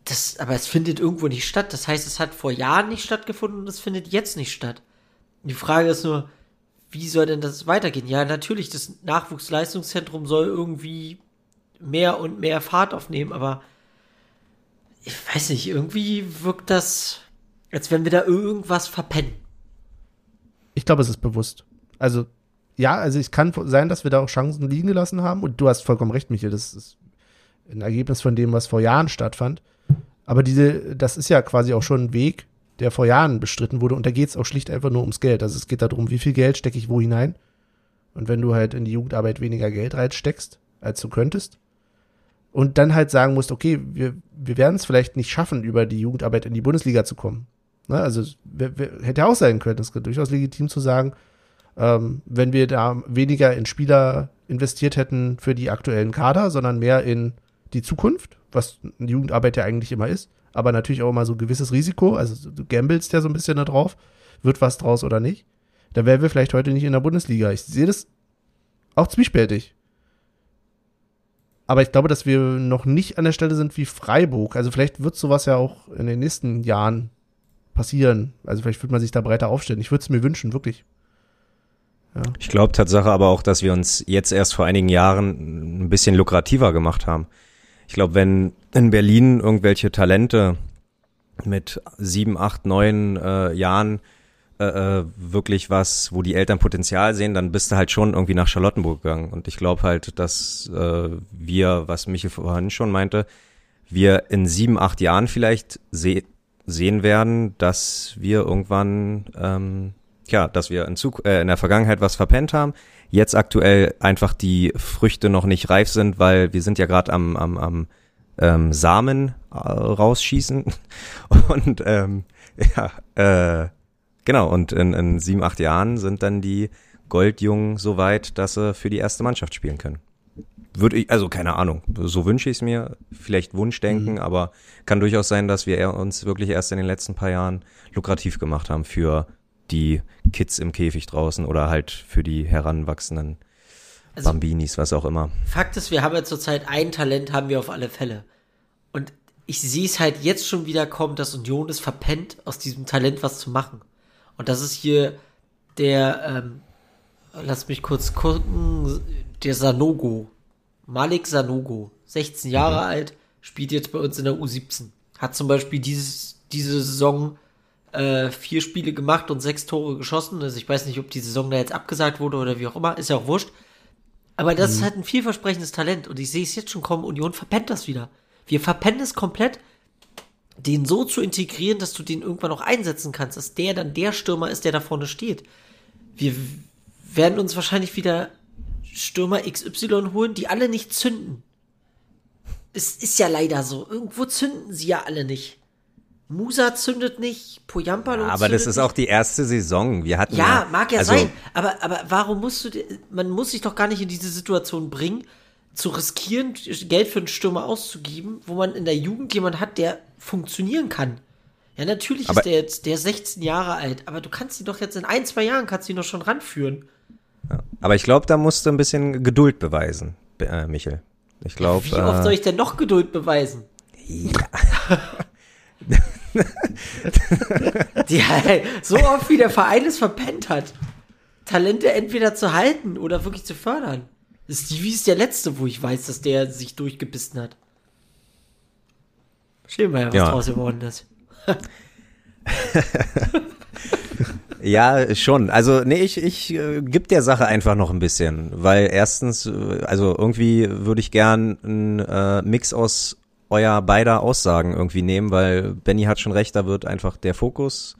Das, aber es findet irgendwo nicht statt. Das heißt, es hat vor Jahren nicht stattgefunden und es findet jetzt nicht statt. Die Frage ist nur, wie soll denn das weitergehen? Ja, natürlich, das Nachwuchsleistungszentrum soll irgendwie mehr und mehr Fahrt aufnehmen, aber ich weiß nicht, irgendwie wirkt das, als wenn wir da irgendwas verpennen. ich glaube, es ist bewusst. Also, ja, also es kann sein, dass wir da auch Chancen liegen gelassen haben. Und du hast vollkommen recht, Michael. Das ist ein Ergebnis von dem, was vor Jahren stattfand. Aber diese, das ist ja quasi auch schon ein Weg, der vor Jahren bestritten wurde. Und da geht es auch schlicht einfach nur ums Geld. Also es geht darum, wie viel Geld stecke ich wo hinein. Und wenn du halt in die Jugendarbeit weniger Geld reinsteckst, als du könntest, und dann halt sagen musst, okay, wir, wir werden es vielleicht nicht schaffen, über die Jugendarbeit in die Bundesliga zu kommen. Ne? Also es wär, wär, hätte auch sein können, es ist durchaus legitim zu sagen, ähm, wenn wir da weniger in Spieler investiert hätten für die aktuellen Kader, sondern mehr in die Zukunft, was Jugendarbeit ja eigentlich immer ist, aber natürlich auch immer so ein gewisses Risiko, also du gambelst ja so ein bisschen da drauf, wird was draus oder nicht, dann wären wir vielleicht heute nicht in der Bundesliga. Ich sehe das auch zwiespältig. Aber ich glaube, dass wir noch nicht an der Stelle sind wie Freiburg. Also vielleicht wird sowas ja auch in den nächsten Jahren passieren. Also vielleicht wird man sich da breiter aufstellen. Ich würde es mir wünschen, wirklich. Ich glaube Tatsache aber auch, dass wir uns jetzt erst vor einigen Jahren ein bisschen lukrativer gemacht haben. Ich glaube, wenn in Berlin irgendwelche Talente mit sieben, acht, neun äh, Jahren äh, äh, wirklich was, wo die Eltern Potenzial sehen, dann bist du halt schon irgendwie nach Charlottenburg gegangen. Und ich glaube halt, dass äh, wir, was Michael vorhin schon meinte, wir in sieben, acht Jahren vielleicht se sehen werden, dass wir irgendwann ähm, ja, dass wir in, Zug äh, in der Vergangenheit was verpennt haben, jetzt aktuell einfach die Früchte noch nicht reif sind, weil wir sind ja gerade am, am, am ähm, Samen äh, rausschießen und ähm, ja, äh, genau, und in, in sieben, acht Jahren sind dann die Goldjungen so weit, dass sie für die erste Mannschaft spielen können. Würde ich, also keine Ahnung, so wünsche ich es mir, vielleicht Wunschdenken, mhm. aber kann durchaus sein, dass wir uns wirklich erst in den letzten paar Jahren lukrativ gemacht haben für die Kids im Käfig draußen oder halt für die heranwachsenden also, Bambinis, was auch immer. Fakt ist, wir haben ja zurzeit ein Talent, haben wir auf alle Fälle. Und ich sehe es halt jetzt schon wieder kommen, dass Union es verpennt, aus diesem Talent was zu machen. Und das ist hier der, ähm, lass mich kurz gucken, der Sanogo. Malik Sanogo, 16 Jahre mhm. alt, spielt jetzt bei uns in der U17. Hat zum Beispiel dieses, diese Saison äh, vier Spiele gemacht und sechs Tore geschossen. Also ich weiß nicht, ob die Saison da jetzt abgesagt wurde oder wie auch immer, ist ja auch wurscht. Aber das mhm. ist halt ein vielversprechendes Talent und ich sehe es jetzt schon kommen, Union verpennt das wieder. Wir verpennen es komplett, den so zu integrieren, dass du den irgendwann auch einsetzen kannst, dass der dann der Stürmer ist, der da vorne steht. Wir werden uns wahrscheinlich wieder Stürmer XY holen, die alle nicht zünden. Es ist ja leider so. Irgendwo zünden sie ja alle nicht. Musa zündet nicht, Poyampalo ja, Aber das ist nicht. auch die erste Saison. Wir hatten ja, ja mag ja also, sein. Aber, aber warum musst du, man muss sich doch gar nicht in diese Situation bringen, zu riskieren, Geld für einen Stürmer auszugeben, wo man in der Jugend jemand hat, der funktionieren kann. Ja, natürlich Aber- ist der jetzt, der ist 16 Jahre alt, aber du kannst ihn doch jetzt in ein, zwei Jahren, kannst du ihn doch schon ranführen. Aber ich glaube, da musst du ein bisschen Geduld beweisen, äh, Michel. Ich glaube. Wie oft äh, soll ich denn noch Geduld beweisen? Ja, so oft wie der Verein es verpennt hat, Talente entweder zu halten oder wirklich zu fördern. Stevie ist der Letzte, wo ich weiß, dass der sich durchgebissen hat. Stehen wir ja, was Ja. draus geworden ist. Ja, schon. Also, nee, ich, ich äh, gib der Sache einfach noch ein bisschen, weil erstens, äh, also irgendwie würde ich gern einen äh, Mix aus euer beider Aussagen irgendwie nehmen, weil Benny hat schon recht, da wird einfach der Fokus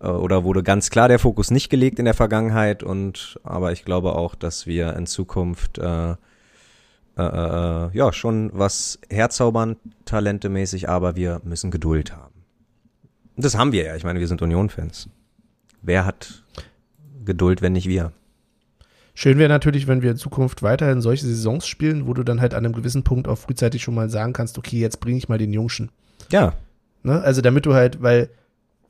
äh, oder wurde ganz klar der Fokus nicht gelegt in der Vergangenheit und aber ich glaube auch, dass wir in Zukunft äh, äh, äh, ja schon was herzaubern, talentemäßig, aber wir müssen Geduld haben. Und das haben wir ja. Ich meine, wir sind Union-Fans. Wer hat Geduld, wenn nicht wir? Schön wäre natürlich, wenn wir in Zukunft weiterhin solche Saisons spielen, wo du dann halt an einem gewissen Punkt auch frühzeitig schon mal sagen kannst, okay, jetzt bringe ich mal den Jungschen. Ja, Ne? Also damit du halt, weil,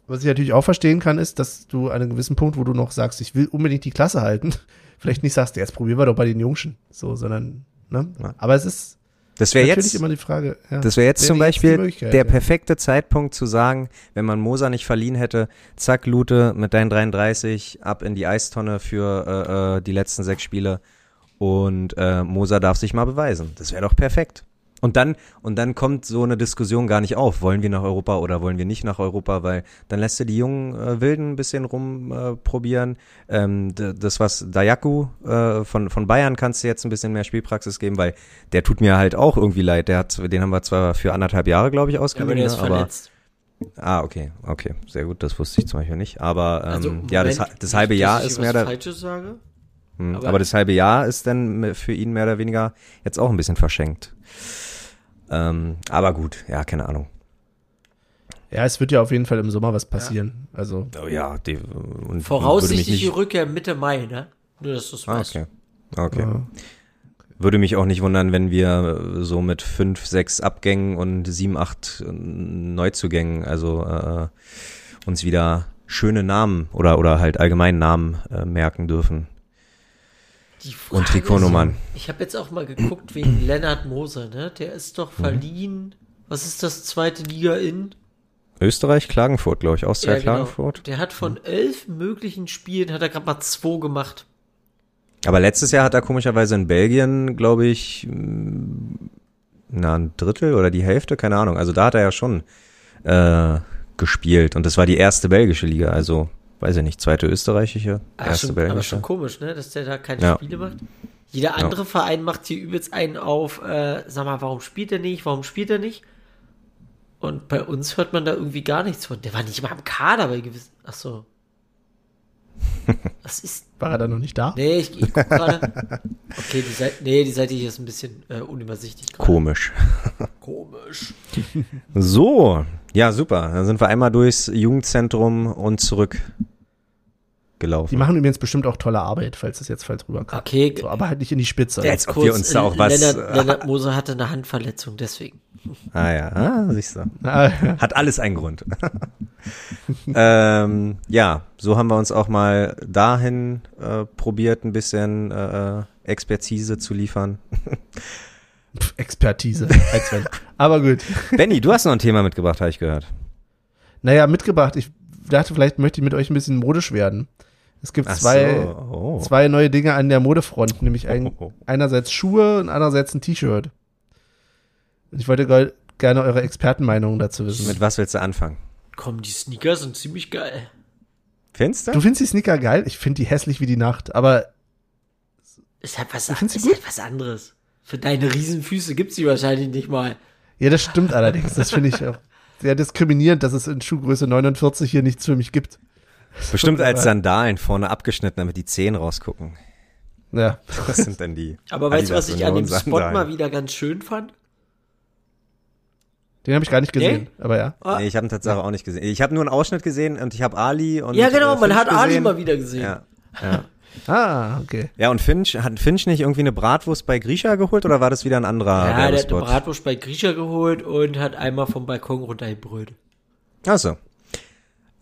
was ich natürlich auch verstehen kann, ist, dass du an einem gewissen Punkt, wo du noch sagst, ich will unbedingt die Klasse halten, vielleicht nicht sagst, jetzt probieren wir doch bei den Jungschen. So, sondern, ne? Ja. Aber es ist das wäre jetzt, immer die Frage. Ja. das wäre jetzt Wäre zum jetzt Beispiel Möglichkeit, der perfekte Zeitpunkt zu sagen, wenn man Moser nicht verliehen hätte, zack, Lute mit deinen 33 ab in die Eistonne für äh, äh, die letzten sechs Spiele und äh, Moser darf sich mal beweisen. Das wäre doch perfekt. Und dann, und dann kommt so eine Diskussion gar nicht auf. Wollen wir nach Europa oder wollen wir nicht nach Europa? Weil dann lässt du die jungen äh, Wilden ein bisschen rumprobieren. Äh, ähm, das, was Dayaku äh, von, von Bayern kannst du jetzt ein bisschen mehr Spielpraxis geben, weil der tut mir halt auch irgendwie leid. Der hat, den haben wir zwar für anderthalb Jahre, glaube ich, Ja, aber ausgeliehen. ne? aber, verletzt. ah, okay, okay, sehr gut. Das wusste ich zum Beispiel nicht. Aber ähm, Also, ja, das, das halbe Jahr ist mehr was der, Falsches sage. hm, aber- aber das halbe Jahr ist dann für ihn mehr oder weniger jetzt auch ein bisschen verschenkt. Ähm, aber gut, ja, keine Ahnung. Ja, es wird ja auf jeden Fall im Sommer was passieren. Also, Oh ja, die, und nicht, Rückkehr Mitte Mai, ne? Nur, dass du es ah, weißt. okay. Okay. ja. Würde mich auch nicht wundern, wenn wir so mit fünf, sechs Abgängen und sieben, acht Neuzugängen, also äh, uns wieder schöne Namen oder oder halt allgemein Namen äh, merken dürfen. Die Und Frage Trikotnummern. Ich habe jetzt auch mal geguckt wegen Lennart Moser, ne? Der ist doch Mhm. verliehen. Was ist das zweite Liga in? Österreich, Klagenfurt, glaube ich, Austria, Ja, genau. Klagenfurt. Der hat von elf möglichen Spielen, hat er gerade mal zwei gemacht. Aber letztes Jahr hat er komischerweise in Belgien, glaube ich, mh, na, ein Drittel oder die Hälfte, keine Ahnung. Also da hat er ja schon äh, gespielt und das war die erste belgische Liga, also weiß ich nicht, zweite österreichische, Aber erste schon, aber belgische. schon komisch, ne? Dass der da keine Ja. Spiele macht. Jeder andere Verein macht hier übelst einen auf, äh, sag mal, warum spielt er nicht, warum spielt er nicht? Und bei uns hört man da irgendwie gar nichts von. Der war nicht mal im Kader bei gewissen. Ach so. Was ist. war er da noch nicht da? Nee, ich, ich guck gerade. Okay, die Seite, nee, die Seite hier ist ein bisschen äh, unübersichtlich. gerade. Komisch. Komisch. So, ja, super. Dann sind wir einmal durchs Jugendzentrum und zurück Die gelaufen. machen übrigens bestimmt auch tolle Arbeit, falls das jetzt falsch rüberkam. Okay, So, aber halt nicht in die Spitze. Als ob wir uns da auch was- Lennart, Lennart Moser hatte eine Handverletzung, deswegen. Ah ja, ah, siehst du. Ah, ja. Hat alles einen Grund. ähm, ja, so haben wir uns auch mal dahin äh, probiert, ein bisschen äh, Expertise zu liefern. Pff, Expertise. als wenn. Aber gut. Benny, du hast noch ein Thema mitgebracht, habe ich gehört. Naja, mitgebracht. Ich dachte, vielleicht möchte ich mit euch ein bisschen modisch werden. Es gibt Ach zwei, so. Oh. zwei neue Dinge an der Modefront, nämlich ein, Oh, oh, oh. einerseits Schuhe und andererseits ein T-Shirt. Ich wollte ge- gerne eure Expertenmeinungen dazu wissen. Mit was willst du anfangen? Komm, die Sneakers sind ziemlich geil. Findest du? Du findest die Sneaker geil? Ich finde die hässlich wie die Nacht, aber Ist halt was, sie ist halt was anderes. Für deine Riesenfüße gibt's die wahrscheinlich nicht mal. ja, das stimmt allerdings. Das finde ich auch sehr diskriminierend, dass es in Schuhgröße 49 hier nichts für mich gibt. Bestimmt als Sandalen vorne abgeschnitten, damit die Zehen rausgucken. Ja. Was sind denn die? Aber weißt du, was ich an dem Spot mal wieder ganz schön fand? Den habe ich gar nicht gesehen, aber ja. Ah, Nee, ich habe ihn tatsächlich auch nicht gesehen. Ich habe nur einen Ausschnitt gesehen und ich habe Ali und ja, genau, äh, man hat Ali gesehen. mal wieder gesehen. Ja, ja. Ah, okay. ja, und Finch, hat Finch nicht irgendwie eine Bratwurst bei Grisha geholt oder war das wieder ein anderer Ja, der hat eine? Bratwurst bei Grisha geholt und hat einmal vom Balkon runtergebrüllt. Achso.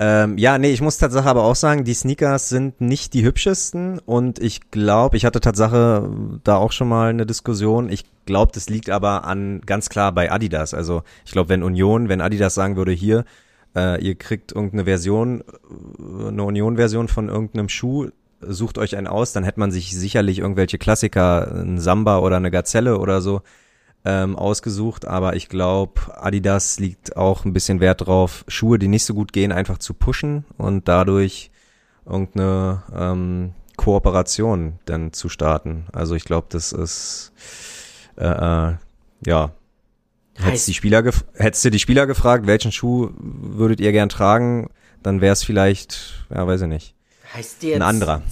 Ähm, ja, nee, ich muss Tatsache aber auch sagen, die Sneakers sind nicht die hübschesten und ich glaube, ich hatte Tatsache da auch schon mal eine Diskussion. Ich glaube, das liegt aber an ganz klar bei Adidas. Also ich glaube, wenn Union, wenn Adidas sagen würde, hier, äh, ihr kriegt irgendeine Version, äh, eine Union-Version von irgendeinem Schuh, sucht euch einen aus, dann hätte man sich sicherlich irgendwelche Klassiker, ein Samba oder eine Gazelle oder so, ähm, ausgesucht, aber ich glaube, Adidas liegt auch ein bisschen Wert drauf, Schuhe, die nicht so gut gehen, einfach zu pushen und dadurch irgendeine ähm, Kooperation dann zu starten. Also ich glaube, das ist äh, äh, ja. Hättest, die Spieler hättest du die Spieler gefragt, welchen Schuh würdet ihr gern tragen, dann wäre es vielleicht, ja, weiß ich nicht. Heißt der jetzt, Ein anderer.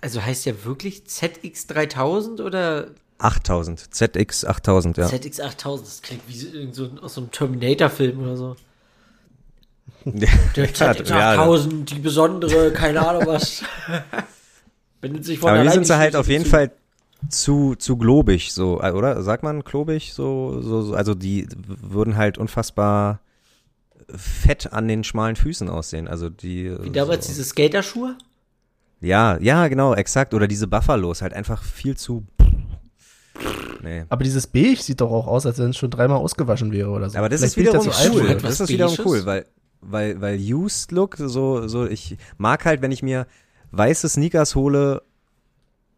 Also heißt der wirklich ZX3000 oder 8000, ZX 8000, ja. ZX8000? Das klingt wie so, aus so einem Terminator-Film oder so. Der Ja, ZX8000, die besondere, keine Ahnung was. Bindet sich von Aber allein sind sie die halt auf jeden zu. Fall zu, zu globig, so, äh, oder? Sagt man globig? So, so, so, also die würden halt unfassbar fett an den schmalen Füßen aussehen. Also die. Wie damals so. diese Skaterschuhe? Ja, ja, genau, exakt. Oder diese Buffalos, halt einfach viel zu. Nee. Aber dieses Beige sieht doch auch aus, als wenn es schon dreimal ausgewaschen wäre oder so. Aber das Vielleicht ist wiederum alt cool. Das ist wiederum cool, weil, weil, weil Used Look, so, so, ich mag halt, wenn ich mir weiße Sneakers hole,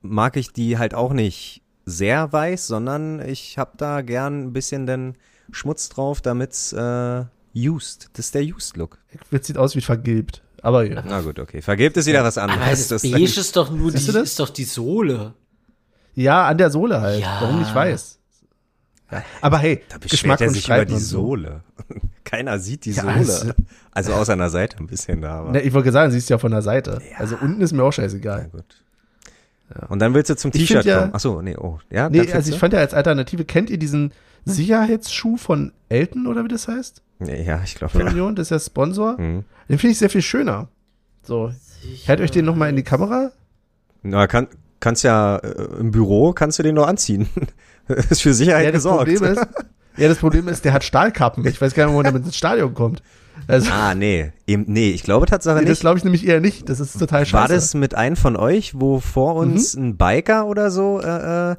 mag ich die halt auch nicht sehr weiß, sondern ich hab da gern ein bisschen den Schmutz drauf, damit's äh, used. Das ist der Used Look. Jetzt sieht aus wie vergilbt. Aber ja. Na gut, okay. Vergebt es wieder was anderes. Aber das, Das- Beige ist doch nur die, das? ist doch die Sohle. Ja, an der Sohle halt. Ja. Warum nicht weiß? Ja. Aber hey, da beschwert Geschmack er und sich über die. Sohle. Keiner sieht die Ja, Sohle. also- Also außer an der Seite ein bisschen da, aber. Ne, ich wollte sagen, siehst du ja von der Seite. Also unten ist mir auch scheißegal. gut. Und dann willst du zum T-Shirt ja- kommen. Achso, nee, oh. Ja, Nee, also ich du? fand ja als Alternative, kennt ihr diesen Sicherheitsschuh von Elton oder wie das heißt? Nee, ja, ich glaube, ja. Union, das ist ja Sponsor. Mhm. Den finde ich sehr viel schöner. So, halte euch den nochmal in die Kamera. Na, kann, kannst ja äh, im Büro kannst du den nur anziehen. ist für Sicherheit Ja, das gesorgt. Problem ist, ja, das Problem ist, der hat Stahlkappen. Ich weiß gar nicht, wo man damit ins Stadion kommt. Also, ah, nee. Eben, nee, ich glaube Tatsache nee, das nicht. glaube ich nämlich eher nicht. Das ist total scheiße. War das mit einem von euch, wo vor uns Mhm. ein Biker oder so äh, äh,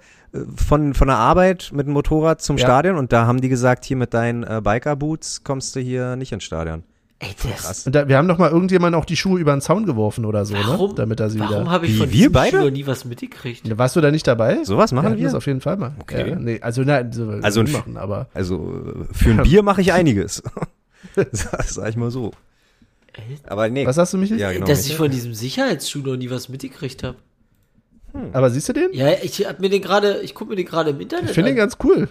von, von der Arbeit mit dem Motorrad zum Ja. Stadion und da haben die gesagt, hier mit deinen äh, Biker-Boots kommst du hier nicht ins Stadion. Ey, das, Krass. Und da, wir haben doch mal irgendjemand auch die Schuhe über den Zaun geworfen oder so, warum, ne? Damit er sie warum habe ich Wie, von wir diesem beide? Schuh noch nie was mitgekriegt? Ja, Warst du da nicht dabei? Sowas machen ja, wir? Das auf jeden Fall mal. Okay. Ja, nee, also nein, so Also machen, aber Also äh, für ein Bier mache ich einiges. sag, sag ich mal so. Aber nee. was hast du mich? Ja, genau. Dass ich von diesem Sicherheitsschuh noch nie was mitgekriegt habe. Aber siehst du den? Ja, ich hab mir den gerade, ich gucke mir den gerade im Internet Ich finde den ganz cool.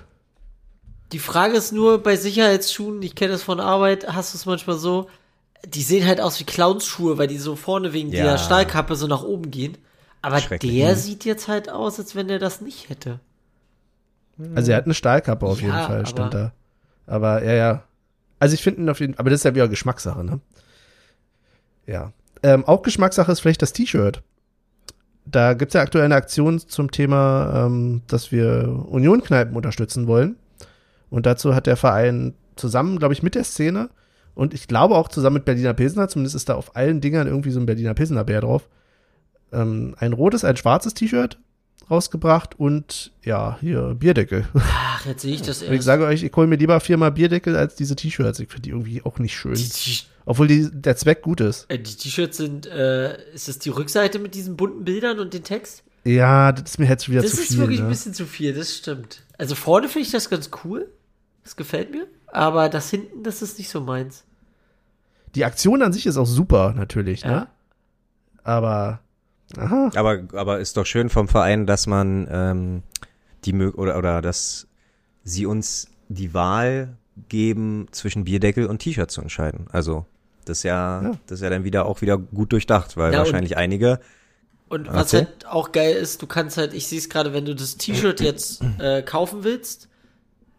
Die Frage ist nur bei Sicherheitsschuhen, ich kenne das von Arbeit, hast du es manchmal so, die sehen halt aus wie Clownsschuhe, weil die so vorne wegen Ja. dieser Stahlkappe so nach oben gehen. Aber der sieht jetzt halt aus, als wenn der das nicht hätte. Also er hat eine Stahlkappe auf Ja, jeden Fall, stand da. Aber ja, ja. Also ich finde ihn auf jeden aber das ist ja wieder Geschmackssache, ne? Ja. Ähm, auch Geschmackssache ist vielleicht das T-Shirt. Da gibt's ja aktuell eine Aktion zum Thema, ähm, dass wir Union-Kneipen unterstützen wollen. Und dazu hat der Verein zusammen, glaube ich, mit der Szene und ich glaube auch zusammen mit Berliner Pilsner, zumindest ist da auf allen Dingern irgendwie so ein Berliner Pilsner Bär drauf, ähm, ein rotes, ein schwarzes T-Shirt rausgebracht und ja, hier Bierdeckel. Ach, jetzt sehe ich das Und ich erst. sage euch, ich hole mir lieber viermal Bierdeckel als diese T-Shirts. Ich finde die irgendwie auch nicht schön. Die, die, Obwohl die, der Zweck gut ist. äh, die T-Shirts sind, äh, ist das die Rückseite mit diesen bunten Bildern und den Text? Ja, das ist mir jetzt wieder Das zu ist viel. wirklich ne? ein bisschen zu viel, das stimmt. Also vorne finde ich das ganz cool. Das gefällt mir. Aber das hinten, das ist nicht so meins. Die Aktion an sich ist auch super, natürlich, Ja. ne? Aber, aha, Aber, aber ist doch schön vom Verein, dass man ähm, die oder, oder dass sie uns die Wahl geben, zwischen Bierdeckel und T-Shirt zu entscheiden. Also, das ist ja, Ja. das ist ja dann wieder auch wieder gut durchdacht, weil Ja, und- wahrscheinlich einige. Und was Erzähl. halt auch geil ist, du kannst halt, ich sehe es gerade, wenn du das T-Shirt jetzt äh, kaufen willst,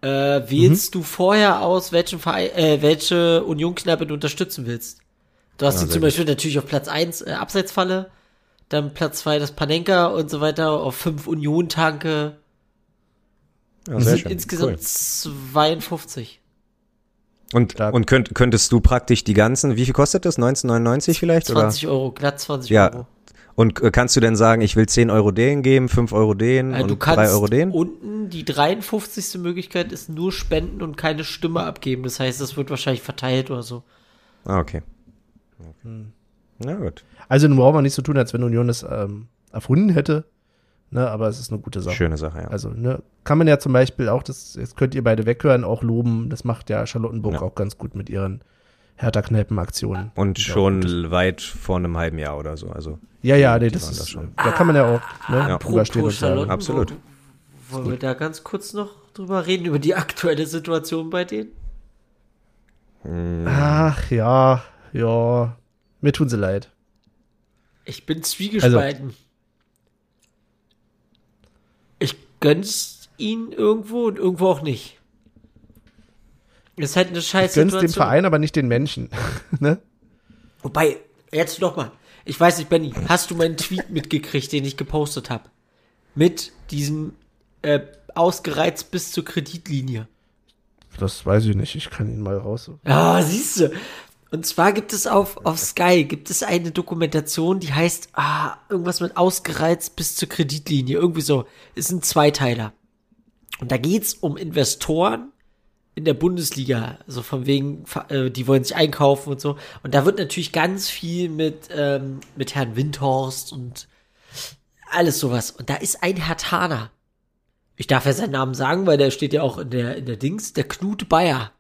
äh, wählst du vorher aus, welchen Verein, äh, welche Union-Kneipe du unterstützen willst. Du hast Ja, sie sehr zum gut. Beispiel natürlich auf Platz 1 äh, Abseitsfalle, dann Platz 2 das Panenka und so weiter, auf 5 Union-Tanke. Ja, Das sehr sind schön. insgesamt Cool. 52. Und, und könnt, könntest du praktisch die ganzen, wie viel kostet das? 19,99 vielleicht? 20 Euro, glatt 20 Ja, Euro. Und äh, kannst du denn sagen, ich will 10 Euro den geben, 5 Euro den Äh, und du 3 kannst Euro den? unten die 53. Möglichkeit ist nur spenden und keine Stimme abgeben. Das heißt, das wird wahrscheinlich verteilt oder so. Ah, okay. Hm. Na gut. also nun braucht man nicht so tun, als wenn Union das ähm, erfunden hätte. Ne, aber es ist eine gute Sache. Schöne Sache, ja. Also, ne, kann man ja zum Beispiel auch, das, jetzt könnt ihr beide weghören, auch loben. Das macht ja Charlottenburg Ja. auch ganz gut mit ihren Hertha-Kneipen-Aktionen. Und Ja, schon gut. weit vor einem halben Jahr oder so. Also Ja, ja, nee, das ist, das schon. da kann man ja auch ne, Ja. drüber stehen und Apropos sagen. Charlottenburg, Absolut. Wollen wir da ganz kurz noch drüber reden, über die aktuelle Situation bei denen? Ach, ja, ja, mir tun sie leid. Ich bin zwiegespalten. Ich gönn's ihnen irgendwo und irgendwo auch nicht. Das ist halt eine Ich scheiß gönn's Situation. dem Verein, aber nicht den Menschen. ne? Wobei, jetzt noch mal. Ich weiß nicht, Benny, hast du meinen Tweet mitgekriegt, den ich gepostet habe? Mit diesem äh, ausgereizt bis zur Kreditlinie. Das weiß ich nicht, ich kann ihn mal raus. Ja, siehst du. Und zwar gibt es auf, auf Sky gibt es eine Dokumentation, die heißt ah, irgendwas mit ausgereizt bis zur Kreditlinie. Irgendwie so. Ist ein Zweiteiler. Und da geht's um Investoren in der Bundesliga. So von wegen, äh, die wollen sich einkaufen und so. Und da wird natürlich ganz viel mit, ähm, mit Herrn Windhorst und alles sowas. Und da ist ein Herr Tana. Ich darf ja seinen Namen sagen, weil der steht ja auch in der, in der Dings, der Knut Bayer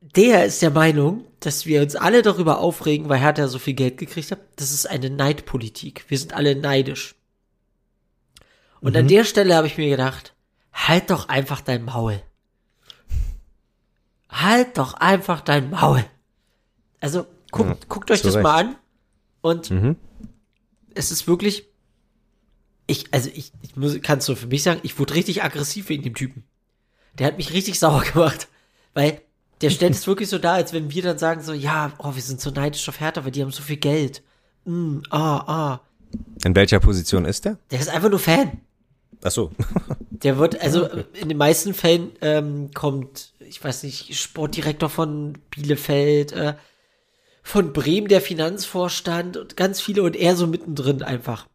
der ist der Meinung, dass wir uns alle darüber aufregen, weil Hertha so viel Geld gekriegt hat. Das ist eine Neidpolitik. Wir sind alle neidisch. Und an der Stelle habe ich mir gedacht, halt doch einfach dein Maul. Halt doch einfach dein Maul. Also, guckt, guckt euch das Recht. mal an. Und Mhm. es ist wirklich, ich, also ich, ich muss, kannst du für mich sagen, ich wurde richtig aggressiv wegen dem Typen. Der hat mich richtig sauer gemacht, weil der stellt es wirklich so dar, als wenn wir dann sagen so, ja, oh, wir sind so neidisch auf Hertha, weil die haben so viel Geld. Mm, ah, ah. In welcher Position ist der? Der ist einfach nur Fan. Ach so. Der wird, also in den meisten Fällen ähm, kommt, ich weiß nicht, Sportdirektor von Bielefeld, äh, von Bremen der Finanzvorstand und ganz viele und er so mittendrin einfach.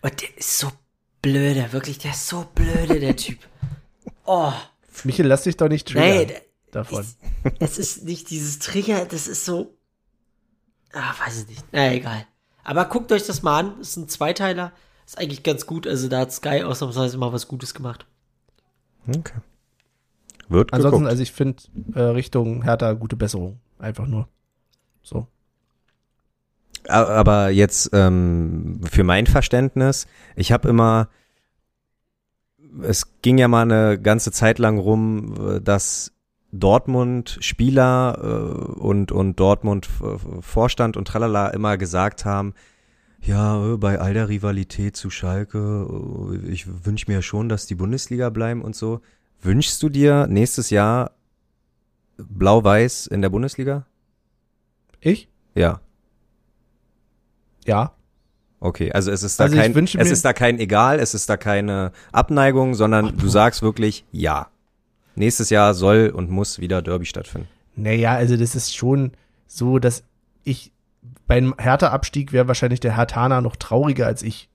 Und der ist so blöde, wirklich, der ist so blöde, der Typ. Oh, Michael, lass dich doch nicht triggern nee, der, davon. ist, es ist nicht dieses Trigger, das ist so, ah, weiß ich nicht, na egal. Aber guckt euch das mal an, ist ein Zweiteiler, ist eigentlich ganz gut, also da hat Sky ausnahmsweise mal was Gutes gemacht. Okay. Wird Ansonsten, geguckt. also ich finde äh, Richtung Hertha gute Besserung. Einfach nur. So. Aber jetzt ähm, für mein Verständnis, ich habe immer, es ging ja mal eine ganze Zeit lang rum, äh, dass Dortmund Spieler äh, und und Dortmund Vorstand und tralala immer gesagt haben, ja, äh, bei all der Rivalität zu Schalke, äh, ich wünsche mir schon, dass die Bundesliga bleiben und so. Wünschst du dir nächstes Jahr Blau-Weiß in der Bundesliga? Ich? Ja. Ja. Okay, also es ist da Also kein, es ist da kein Egal, es ist da keine Abneigung, sondern du sagst wirklich ja. Nächstes Jahr soll und muss wieder Derby stattfinden. Naja, also das ist schon so, dass ich beim Hertha-Abstieg wäre wahrscheinlich der Hertaner noch trauriger als ich.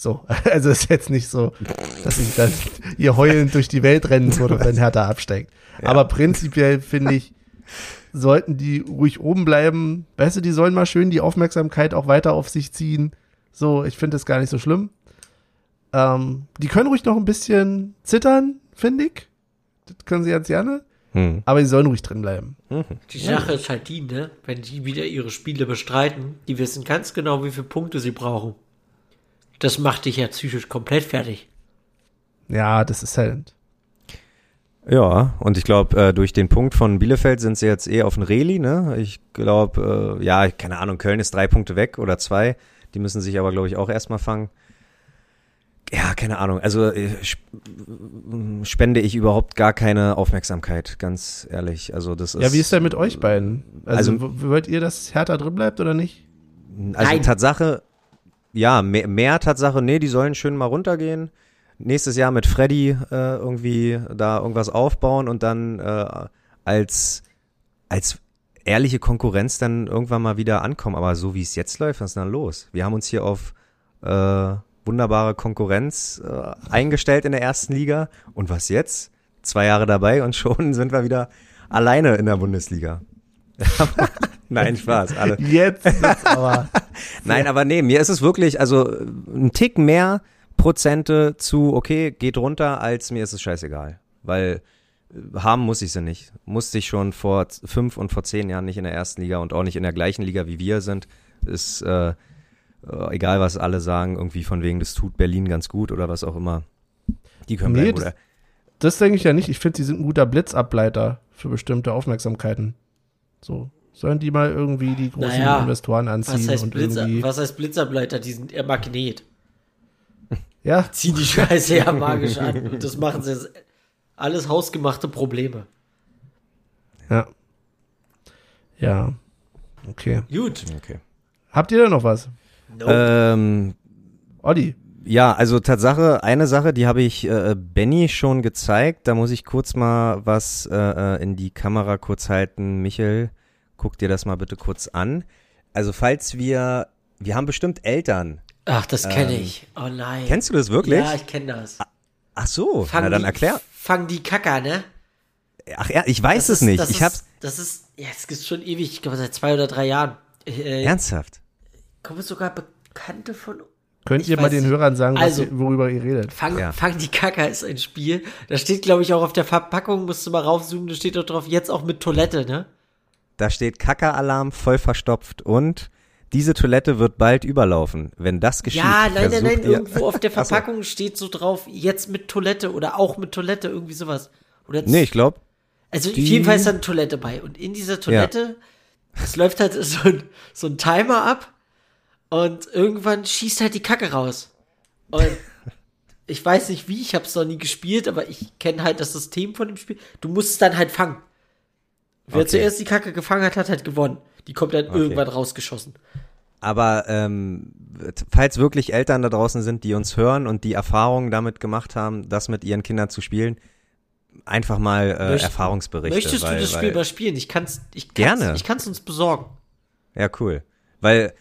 So, also ist jetzt nicht so, dass ich dann hier heulend durch die Welt rennen würde, wenn Hertha absteigt. Aber prinzipiell finde ich, sollten die ruhig oben bleiben. Weißt du, die sollen mal schön die Aufmerksamkeit auch weiter auf sich ziehen. So, ich finde das gar nicht so schlimm. Ähm, die können ruhig noch ein bisschen zittern, finde ich. Das können sie ganz gerne. Hm. Aber sie sollen ruhig drin bleiben. Die Sache ist halt die, ne? Wenn die wieder ihre Spiele bestreiten, die wissen ganz genau, wie viele Punkte sie brauchen. Das macht dich ja psychisch komplett fertig. Ja, das ist halt. Ja, und ich glaube, äh, durch den Punkt von Bielefeld sind sie jetzt eh auf den Reli, ne? Ich glaube, äh, ja, keine Ahnung, Köln ist drei Punkte weg oder zwei. Die müssen sich aber, glaube ich, auch erstmal fangen. Ja, keine Ahnung. Also äh, sp spende ich überhaupt gar keine Aufmerksamkeit, ganz ehrlich. Also das ist. Ja, wie ist denn mit euch beiden? Also, Also- wollt ihr, dass Hertha drin bleibt oder nicht? Also Nein. Tatsache, ja, mehr, mehr Tatsache, nee, die sollen schön mal runtergehen. Nächstes Jahr mit Freddy äh, irgendwie da irgendwas aufbauen und dann äh, als, als ehrliche Konkurrenz dann irgendwann mal wieder ankommen. Aber so wie es jetzt läuft, was ist denn da los? Wir haben uns hier auf äh, wunderbare Konkurrenz äh, eingestellt in der ersten Liga. Und was jetzt? Zwei Jahre dabei und schon sind wir wieder alleine in der Bundesliga. Nein, Spaß. Alle. Jetzt aber. Nein, aber nee, mir ist es wirklich, also ein Tick mehr Prozente zu, okay, geht runter, als mir ist es scheißegal. Weil äh, haben muss ich sie nicht. Musste ich schon vor fünf und vor zehn Jahren nicht in der ersten Liga und auch nicht in der gleichen Liga wie wir sind. Ist äh, äh, egal, was alle sagen, irgendwie von wegen, das tut Berlin ganz gut oder was auch immer. Die können Nee, bleiben, das- oder? Das denke ich ja nicht. Ich finde, sie sind ein guter Blitzableiter für bestimmte Aufmerksamkeiten. So. Sollen die mal irgendwie die großen Naja, Investoren anziehen Was heißt, und Blitzer, irgendwie. was heißt Blitzableiter? Die sind eher Magnet. Ja, Ziehen die Scheiße ja magisch an. Und das machen sie jetzt alles hausgemachte Probleme. ja. Ja. Okay. Gut. Okay. Habt ihr da noch was? Nope. Ähm, Olli. Ja, also Tatsache, eine Sache, die habe ich äh, Benny schon gezeigt. Da muss ich kurz mal was äh, äh, in die Kamera kurz halten. Michel, guck dir das mal bitte kurz an. Also falls wir, wir haben bestimmt Eltern. Ach, das kenne ähm, ich. Oh nein. Kennst du das wirklich? Ja, ich kenne das. Ach so, Fang na dann die, erklär. Fang die Kacker, ne? Ach ja, ich weiß Das es ist- nicht. Das Ich ist, hab's Das ist, ja, es gibt schon ewig, ich glaube seit zwei oder drei Jahren. Äh, ernsthaft. kommen sogar Bekannte von Könnt Ich ihr mal den. Hörern sagen, was Also- ihr, worüber ihr redet? Fang, Ja. Fang die Kacker ist ein Spiel. Da steht, glaube ich, auch auf der Verpackung, musst du mal raufzoomen, da steht auch drauf, jetzt auch mit Toilette, ne? Da steht Kackeralarm voll verstopft und diese Toilette wird bald überlaufen. Wenn das geschieht, Ja, nein, nein, nein, irgendwo auf der. Verpackung steht so drauf, jetzt mit Toilette oder auch mit Toilette, irgendwie sowas. Oder Nee, ich glaube, Also Die- jedenfalls ist da eine Toilette bei. Und in dieser Toilette, es läuft halt so ein, so ein Timer ab und irgendwann schießt halt die Kacke raus. Und ich weiß nicht wie, ich habe es noch nie gespielt, aber ich kenne halt das System von dem Spiel. Du musst es dann halt fangen. Wer Okay. zuerst die Kacke gefangen hat, hat halt gewonnen. Die kommt dann irgendwann rausgeschossen. Aber ähm, falls wirklich Eltern da draußen sind, die uns hören und die Erfahrungen damit gemacht haben, das mit ihren Kindern zu spielen, einfach mal äh, Möcht- Erfahrungsberichte. Möchtest weil, du das Spiel mal spielen? Ich kann's, ich kann's, Gerne. Ich kann's uns besorgen. Ja, cool. Weil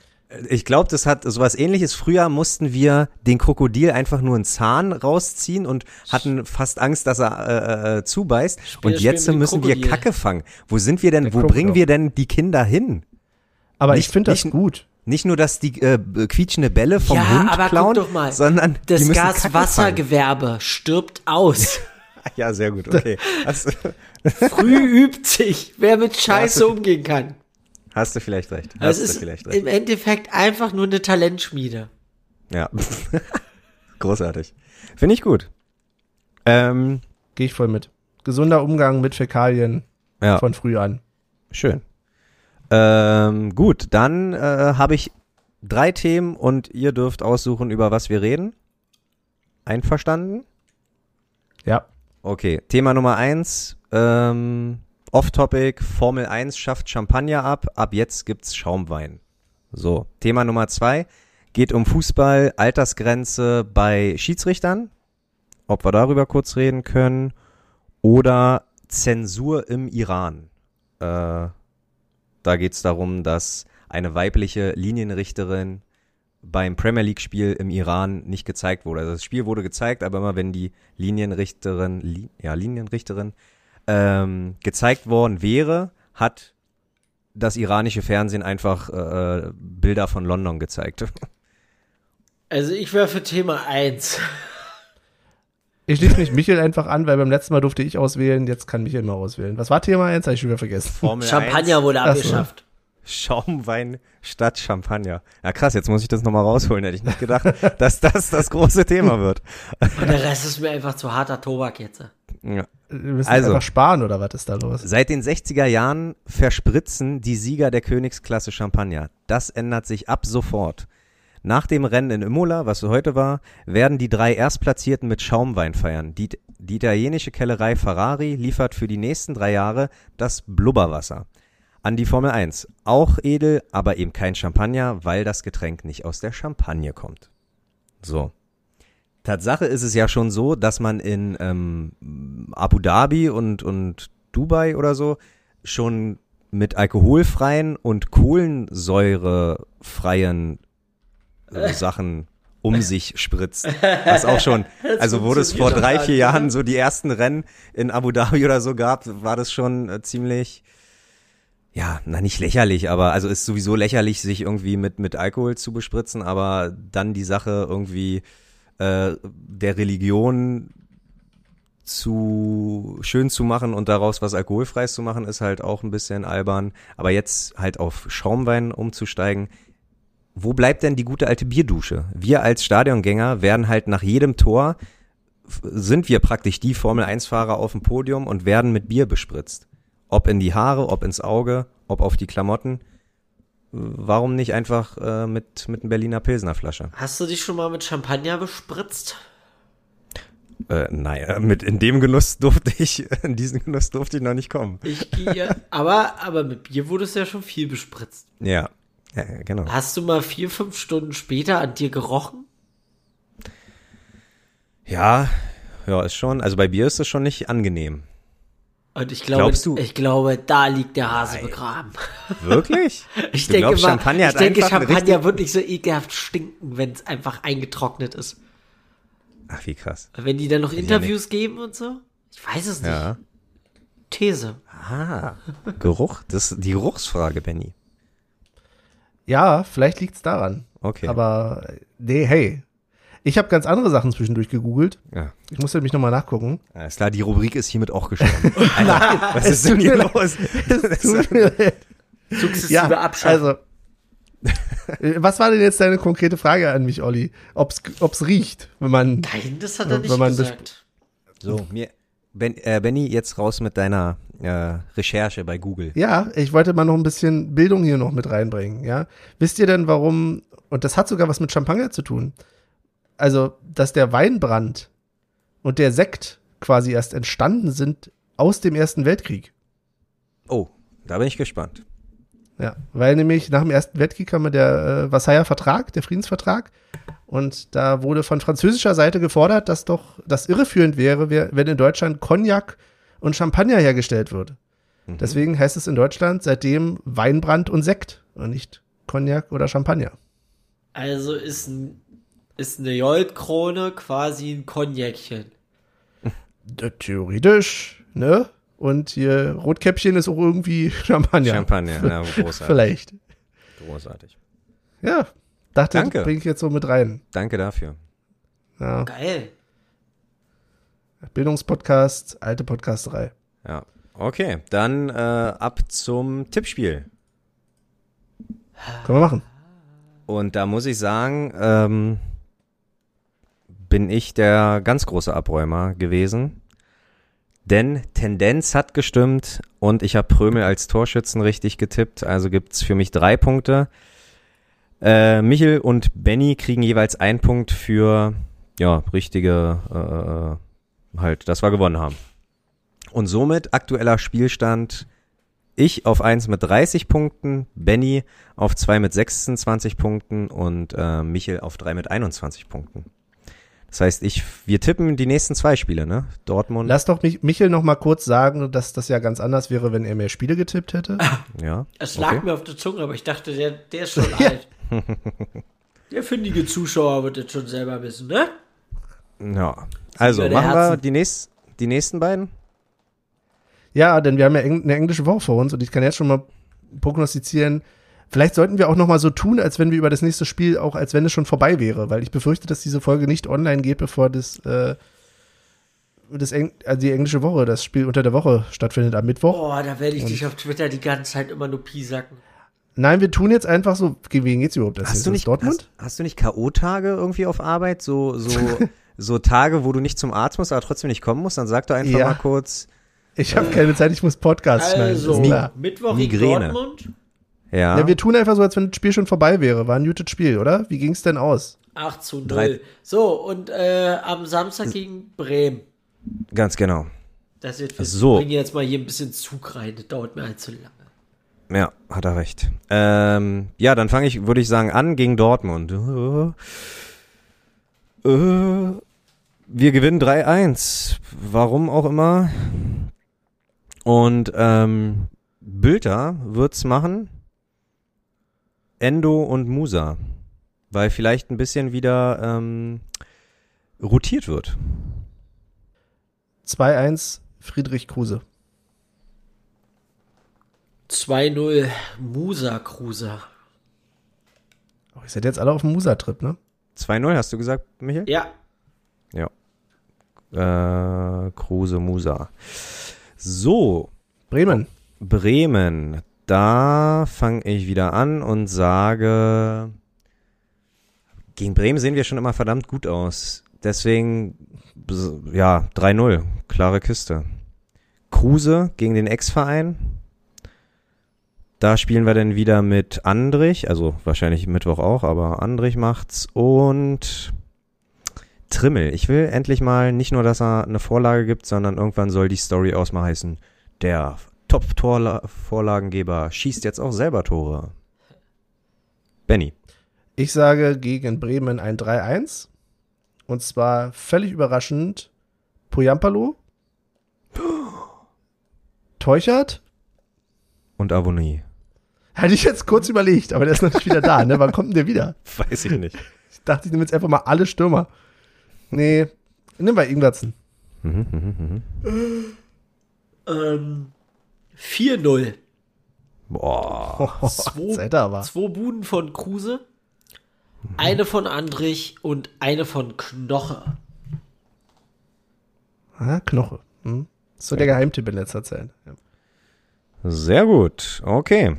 ich glaube, das hat sowas ähnliches. Früher mussten wir den Krokodil einfach nur einen Zahn rausziehen und hatten fast Angst, dass er äh, äh, zubeißt. Spiel und jetzt müssen wir Krokodil. Kacke fangen. Wo sind wir denn, Der wo Krokodil. bringen wir denn die Kinder hin? Aber Nicht- ich finde das nicht- gut. Nicht nur, dass die äh, quietschende Bälle vom ja, Hund aber klauen, guck doch mal. sondern das. Gaswassergewerbe stirbt aus. Ja, sehr gut, okay. Hast, Früh übt sich, wer mit Scheiße umgehen kann. Hast du vielleicht recht. Hast Also du es ist vielleicht recht. im Endeffekt einfach nur eine Talentschmiede. Ja. Großartig. Finde ich gut. Ähm, Gehe ich voll mit. Gesunder Umgang mit Fäkalien ja, von früh an. schön. Ähm, gut, dann äh, habe ich drei Themen und ihr dürft aussuchen, über was wir reden. Einverstanden? Ja. Okay, Thema Nummer eins, ähm, Off-Topic, Formel 1 schafft Champagner ab, ab jetzt gibt's Schaumwein. So, Thema Nummer zwei geht um Fußball, Altersgrenze bei Schiedsrichtern, ob wir darüber kurz reden können, oder Zensur im Iran. Äh, da geht's darum, dass eine weibliche Linienrichterin beim Premier League Spiel im Iran nicht gezeigt wurde. Also das Spiel wurde gezeigt, aber immer wenn die Linienrichterin, Li ja Linienrichterin ähm, gezeigt worden wäre, hat das iranische Fernsehen einfach äh, Bilder von London gezeigt. Also ich wäre für Thema 1. Ich schließe mich Michael einfach an, weil beim letzten Mal durfte ich auswählen, jetzt kann Michael mal auswählen. Was war Thema 1? Habe ich schon wieder vergessen. Formel Champagner wurde Ach so. abgeschafft. 1, Schaumwein statt Champagner. Ja krass, jetzt muss ich das nochmal rausholen. Hätte ich nicht gedacht, dass das das große Thema wird. Und der Rest ist mir einfach zu harter Tobak jetzt. Ja. Wir müssen Also. einfach sparen oder was ist da los? Seit den 60er Jahren verspritzen die Sieger der Königsklasse Champagner. Das ändert sich ab sofort. Nach dem Rennen in Imola, was heute war, werden die drei Erstplatzierten mit Schaumwein feiern. Die, die italienische Kellerei Ferrari liefert für die nächsten drei Jahre das Blubberwasser. An die Formel 1. Auch edel, aber eben kein Champagner, weil das Getränk nicht aus der Champagne kommt. So. Tatsache ist es ja schon so, dass man in ähm, Abu Dhabi und, und Dubai oder so schon mit alkoholfreien und kohlensäurefreien äh, Sachen um sich spritzt. Was auch schon, also wo das vor drei, vier Jahren so die ersten Rennen in Abu Dhabi oder so gab, war das schon äh, ziemlich, ja, na nicht lächerlich, aber also ist sowieso lächerlich, sich irgendwie mit, mit Alkohol zu bespritzen, aber dann die Sache irgendwie äh, der Religion zu schön zu machen und daraus was alkoholfreies zu machen, ist halt auch ein bisschen albern. Aber jetzt halt auf Schaumwein umzusteigen, wo bleibt denn die gute alte Bierdusche? Wir als Stadiongänger werden halt nach jedem Tor sind wir praktisch die Formel 1 Fahrer auf dem Podium und werden mit Bier bespritzt. Ob in die Haare, ob ins Auge, ob auf die Klamotten. Warum nicht einfach äh, mit, mit einer Berliner Pilsner Flasche? Hast du dich schon mal mit Champagner bespritzt? Äh, naja, mit in dem Genuss durfte ich, in diesen Genuss durfte ich noch nicht kommen. Ich gehe, aber, aber mit Bier wurde es ja schon viel bespritzt. Ja, ja genau. Hast du mal vier, fünf Stunden später an dir gerochen? Ja, ja, ist schon, also bei Bier ist das schon nicht angenehm. Und ich glaube, Glaubst du? ich glaube, da liegt der Hase begraben. Wirklich? Ich Du denke glaubst, mal, Champagner ich hat denke, einfach eine Champagner wird nicht so ekelhaft stinken, wenn es einfach eingetrocknet ist. Ach, wie krass. Wenn die dann noch ja Interviews geben und so? Ich weiß es nicht. Ja. These. Ah, Geruch, das ist die Geruchsfrage, Benny. Ja, vielleicht liegt's daran. Okay. Aber nee, hey. Ich habe ganz andere Sachen zwischendurch gegoogelt. ja. Ich musste nämlich nochmal nachgucken. Alles klar, die Rubrik ist hiermit auch gestorben. Alter, was ist denn hier los? Sukzessive ja, abschaffen. also. Äh, Was war denn jetzt deine konkrete Frage an mich, Olli? Ob's, ob's riecht, wenn man. Nein, das hat er Wenn nicht man gesagt. So, mir, ben, äh, Benny, jetzt raus mit deiner äh, Recherche bei Google. Ja, ich wollte mal noch ein bisschen Bildung hier noch mit reinbringen, ja. Wisst ihr denn, warum, und das hat sogar was mit Champagner zu tun, also, dass der Weinbrand und der Sekt quasi erst entstanden sind aus dem Ersten Weltkrieg. Oh, da bin ich gespannt. Ja, weil nämlich nach dem Ersten Weltkrieg kam der äh, Versailler Vertrag, der Friedensvertrag, und da wurde von französischer Seite gefordert, dass doch das irreführend wäre, wenn in Deutschland Cognac und Champagner hergestellt wird. Deswegen heißt es in Deutschland seitdem Weinbrand und Sekt und nicht Cognac oder Champagner. Also ist, ein, ist eine Goldkrone quasi ein Cognacchen. Äh, Theoretisch, ne? Und hier Rotkäppchen ist auch irgendwie Champagner. Champagner, ja, großartig. Vielleicht. Großartig. Ja, dachte, Danke. bringe ich jetzt so mit rein. Danke dafür. Ja. Geil. Bildungspodcast, alte Podcasterei. Ja. Okay, dann äh, ab zum Tippspiel. Können wir machen. Und da muss ich sagen, ähm, bin ich der ganz große Abräumer gewesen. Denn Tendenz hat gestimmt und ich habe Prömel als Torschützen richtig getippt. Also gibt's für mich drei Punkte. Äh, Michel und Benny kriegen jeweils einen Punkt für ja richtige äh, halt, dass wir gewonnen haben. Und somit aktueller Spielstand ich auf 1 mit 30 Punkten, Benny auf 2 mit 26 Punkten und äh, Michel auf 3 mit 21 Punkten. Das heißt, ich, wir tippen die nächsten zwei Spiele, ne? Dortmund, Lass doch mich, Michel noch mal kurz sagen, dass das ja ganz anders wäre, wenn er mehr Spiele getippt hätte. ja. Es lag okay. mir auf der Zunge, aber ich dachte, der, der ist schon Ja. alt. Der findige Zuschauer wird das schon selber wissen, ne? Ja. Also, machen wir Herzen. die, nächst, die nächsten beiden? Ja, denn wir haben ja eng- eine englische Woche vor uns und ich kann jetzt schon mal prognostizieren, vielleicht sollten wir auch noch mal so tun, als wenn wir über das nächste Spiel auch, als wenn es schon vorbei wäre, weil ich befürchte, dass diese Folge nicht online geht, bevor das, äh, das Eng also die englische Woche, das Spiel unter der Woche stattfindet am Mittwoch. Boah, da werde ich dich auf Twitter die ganze Zeit immer nur piesacken. Nein, wir tun jetzt einfach so, gegen wen geht's überhaupt? Das Hast ist du nicht, Dortmund? Hast, hast du nicht K.O.-Tage irgendwie auf Arbeit? So, so, so Tage, wo du nicht zum Arzt musst, aber trotzdem nicht kommen musst? Dann sag doch einfach Ja. mal kurz. Ich habe keine Zeit, ich muss Podcast schneiden. Also, ist klar. Mittwoch Migräne. in Dortmund. Ja. Ja, wir tun einfach so, als wenn das Spiel schon vorbei wäre. War ein gutes Spiel, oder? Wie ging's denn aus? 8 zu 0. Drei- So, und äh, am Samstag gegen Bremen. ganz genau. Das wird wir So. bringen jetzt mal hier ein bisschen Zug rein. Das dauert mir allzu lange. Ja, hat er recht. Ähm, ja, dann fange ich, würde ich sagen, an gegen Dortmund. Äh, äh, wir gewinnen 3-1. Warum auch immer. Und ähm, Bülter wird's machen. Endo und Musa. Weil vielleicht ein bisschen wieder ähm, rotiert wird. 2-1 Friedrich Kruse. 2-0 Musa Cruiser. Oh, ihr seid jetzt alle auf dem Musa-Trip, ne? 2-0 hast du gesagt, Michael? Ja. Ja. Äh, Kruse Musa. So, Bremen. Bremen. Da fange ich wieder an und sage, gegen Bremen sehen wir schon immer verdammt gut aus. Deswegen, ja, 3-0, klare Kiste. Kruse gegen den Ex-Verein. Da spielen wir dann wieder mit Andrich, also wahrscheinlich Mittwoch auch, aber Andrich macht's und Trimmel. Ich will endlich mal nicht nur, dass er eine Vorlage gibt, sondern irgendwann soll die Story auch mal heißen, der Top-Vorlagengeber schießt jetzt auch selber Tore. Benny. Ich sage gegen Bremen ein 3-1. Und zwar völlig überraschend Poyampalo, Teuchert. Und Avonie. Hatte ich jetzt kurz überlegt, aber der ist natürlich wieder da, ne? Wann kommt denn der wieder? Weiß ich nicht. Ich dachte, ich nehme jetzt einfach mal alle Stürmer. Nee, nimm mal Ingwertsen. Mhm, mhm, mhm. Ähm, 4-0. Boah. Zwei, zwei Buden von Kruse, eine von Andrich und eine von Knoche. Ah, Knoche. Hm? So der Geheimtipp in letzter Zeit. Ja. Sehr gut. Okay.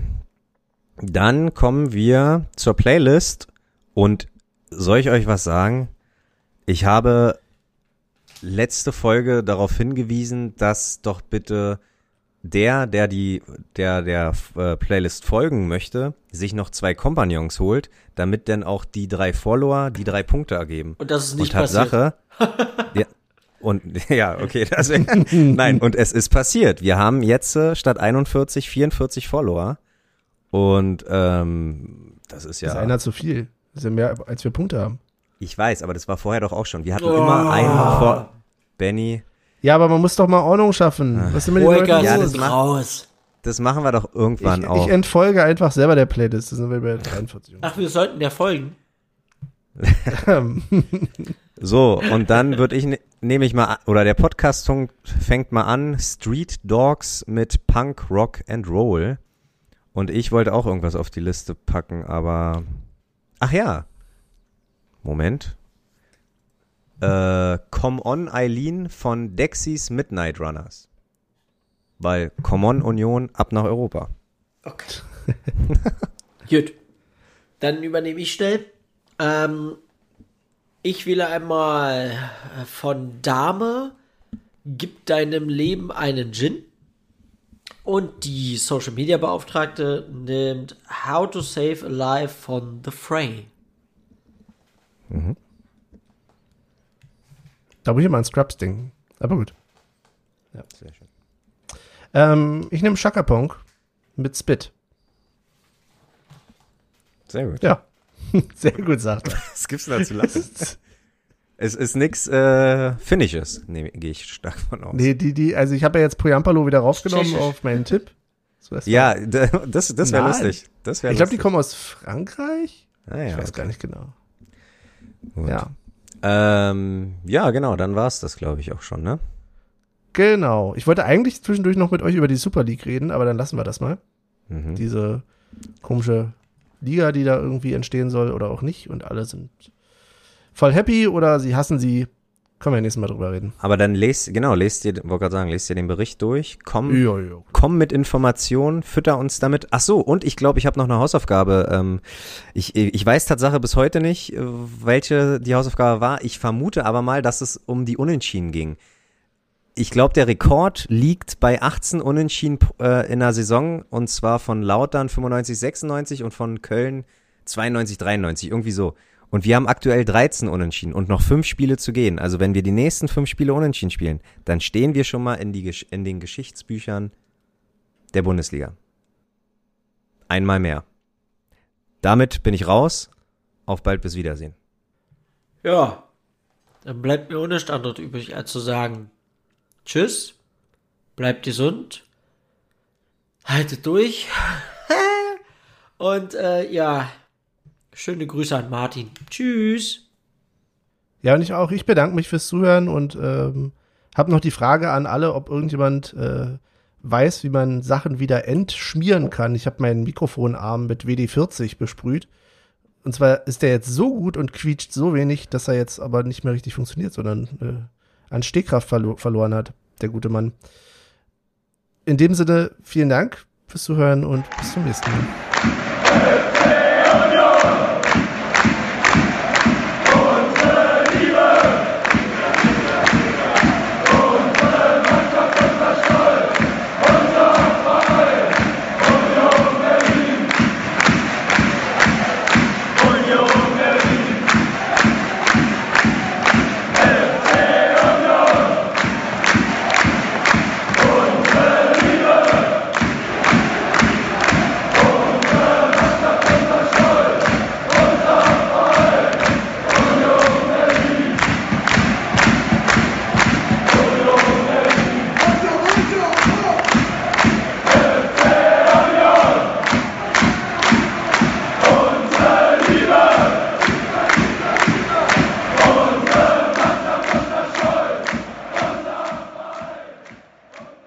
Dann kommen wir zur Playlist und soll ich euch was sagen? Ich habe letzte Folge darauf hingewiesen, dass doch bitte der, der die, der der äh, Playlist folgen möchte, sich noch zwei Kompagnons holt, damit dann auch die drei Follower die drei Punkte ergeben. Und das ist nicht und passiert. Tatsache, ja, und ja, okay, das wär, nein, und es ist passiert. Wir haben jetzt äh, statt 41 44 Follower und ähm, das ist Das ja, ist einer zu viel. Das ist ja mehr, als wir Punkte haben. ich weiß, aber das war vorher doch auch schon. Wir hatten Oh. immer einen vor Benny. Ja, aber man muss doch mal Ordnung schaffen. Was sind mit den Leuten Ja, los? das raus. Das machen wir doch irgendwann Ich, auch. ich entfolge einfach selber der Playlist. Das sind wir bei 43. Ach, wir sollten der folgen. So, und dann würde ich, ne, nehme ich mal, oder der Podcast fängt mal an, Street Dogs mit Punk, Rock and Roll. Und ich wollte auch irgendwas auf die Liste packen, aber, ach ja. Moment. Äh, Come On Eileen von Dexys Midnight Runners. Weil Come On Union ab nach Europa. Okay. Gut. Dann übernehme ich schnell. Ähm, ich wähle einmal von Dame, gib deinem Leben einen Gin. Und die Social Media Beauftragte nimmt How to Save a Life von The Fray. Da muss ich mal an Scrubs denken. Aber gut. Sehr schön. Ähm, ich nehme Shaka Pong mit Spit. Sehr gut. Ja. Sehr gut, sagt er. Was gibt's denn da zu lachen? es ist nix äh, Finishes, nee, gehe ich stark von aus. Nee, die, die, also ich habe ja jetzt Poyampalo wieder raufgenommen Tschechisch. auf meinen Tipp. So Ja, das, das wäre lustig. Das wäre Ich glaube, die kommen aus Frankreich. Ah, ja, Ich weiß okay. gar nicht genau. Gut. Ja. Ähm, ja, genau, dann war's das, glaube ich, auch schon, ne? Genau. Ich wollte eigentlich zwischendurch noch mit euch über die Super League reden, aber dann lassen wir das mal. Mhm. Diese komische Liga, die da irgendwie entstehen soll oder auch nicht. Und alle sind voll happy oder sie hassen sie. Können wir nächstes Mal drüber reden. Aber dann lest, genau, lest dir, wollte gerade sagen, lest dir den Bericht durch, komm, Ja, ja. komm mit Informationen, fütter uns damit. Ach so, und ich glaube, ich habe noch eine Hausaufgabe. Ähm, ich, ich weiß Tatsache bis heute nicht, äh, welche die Hausaufgabe war. Ich vermute aber mal, dass es um die Unentschieden ging. Ich glaube, der Rekord liegt bei 18 Unentschieden äh, in der Saison und zwar von Lautern 95, 96 und von Köln 92, 93, irgendwie so. Und wir haben aktuell 13 Unentschieden und noch fünf Spiele zu gehen. Also wenn wir die nächsten fünf Spiele unentschieden spielen, dann stehen wir schon mal in, die, in den Geschichtsbüchern der Bundesliga. Einmal mehr. Damit bin ich raus. Auf bald bis Wiedersehen. Ja. Dann bleibt mir ohne Standort übrig, als zu sagen, tschüss, bleibt gesund, haltet durch und äh, ja, schöne Grüße an Martin. Tschüss. Ja, und ich auch. Ich bedanke mich fürs Zuhören und ähm, habe noch die Frage an alle, ob irgendjemand äh, weiß, wie man Sachen wieder entschmieren kann. Ich habe meinen Mikrofonarm mit WD-40 besprüht. Und zwar ist der jetzt so gut und quietscht so wenig, dass er jetzt aber nicht mehr richtig funktioniert, sondern äh, an Stehkraft verlo verloren hat, der gute Mann. In dem Sinne, vielen Dank fürs Zuhören und bis zum nächsten Mal.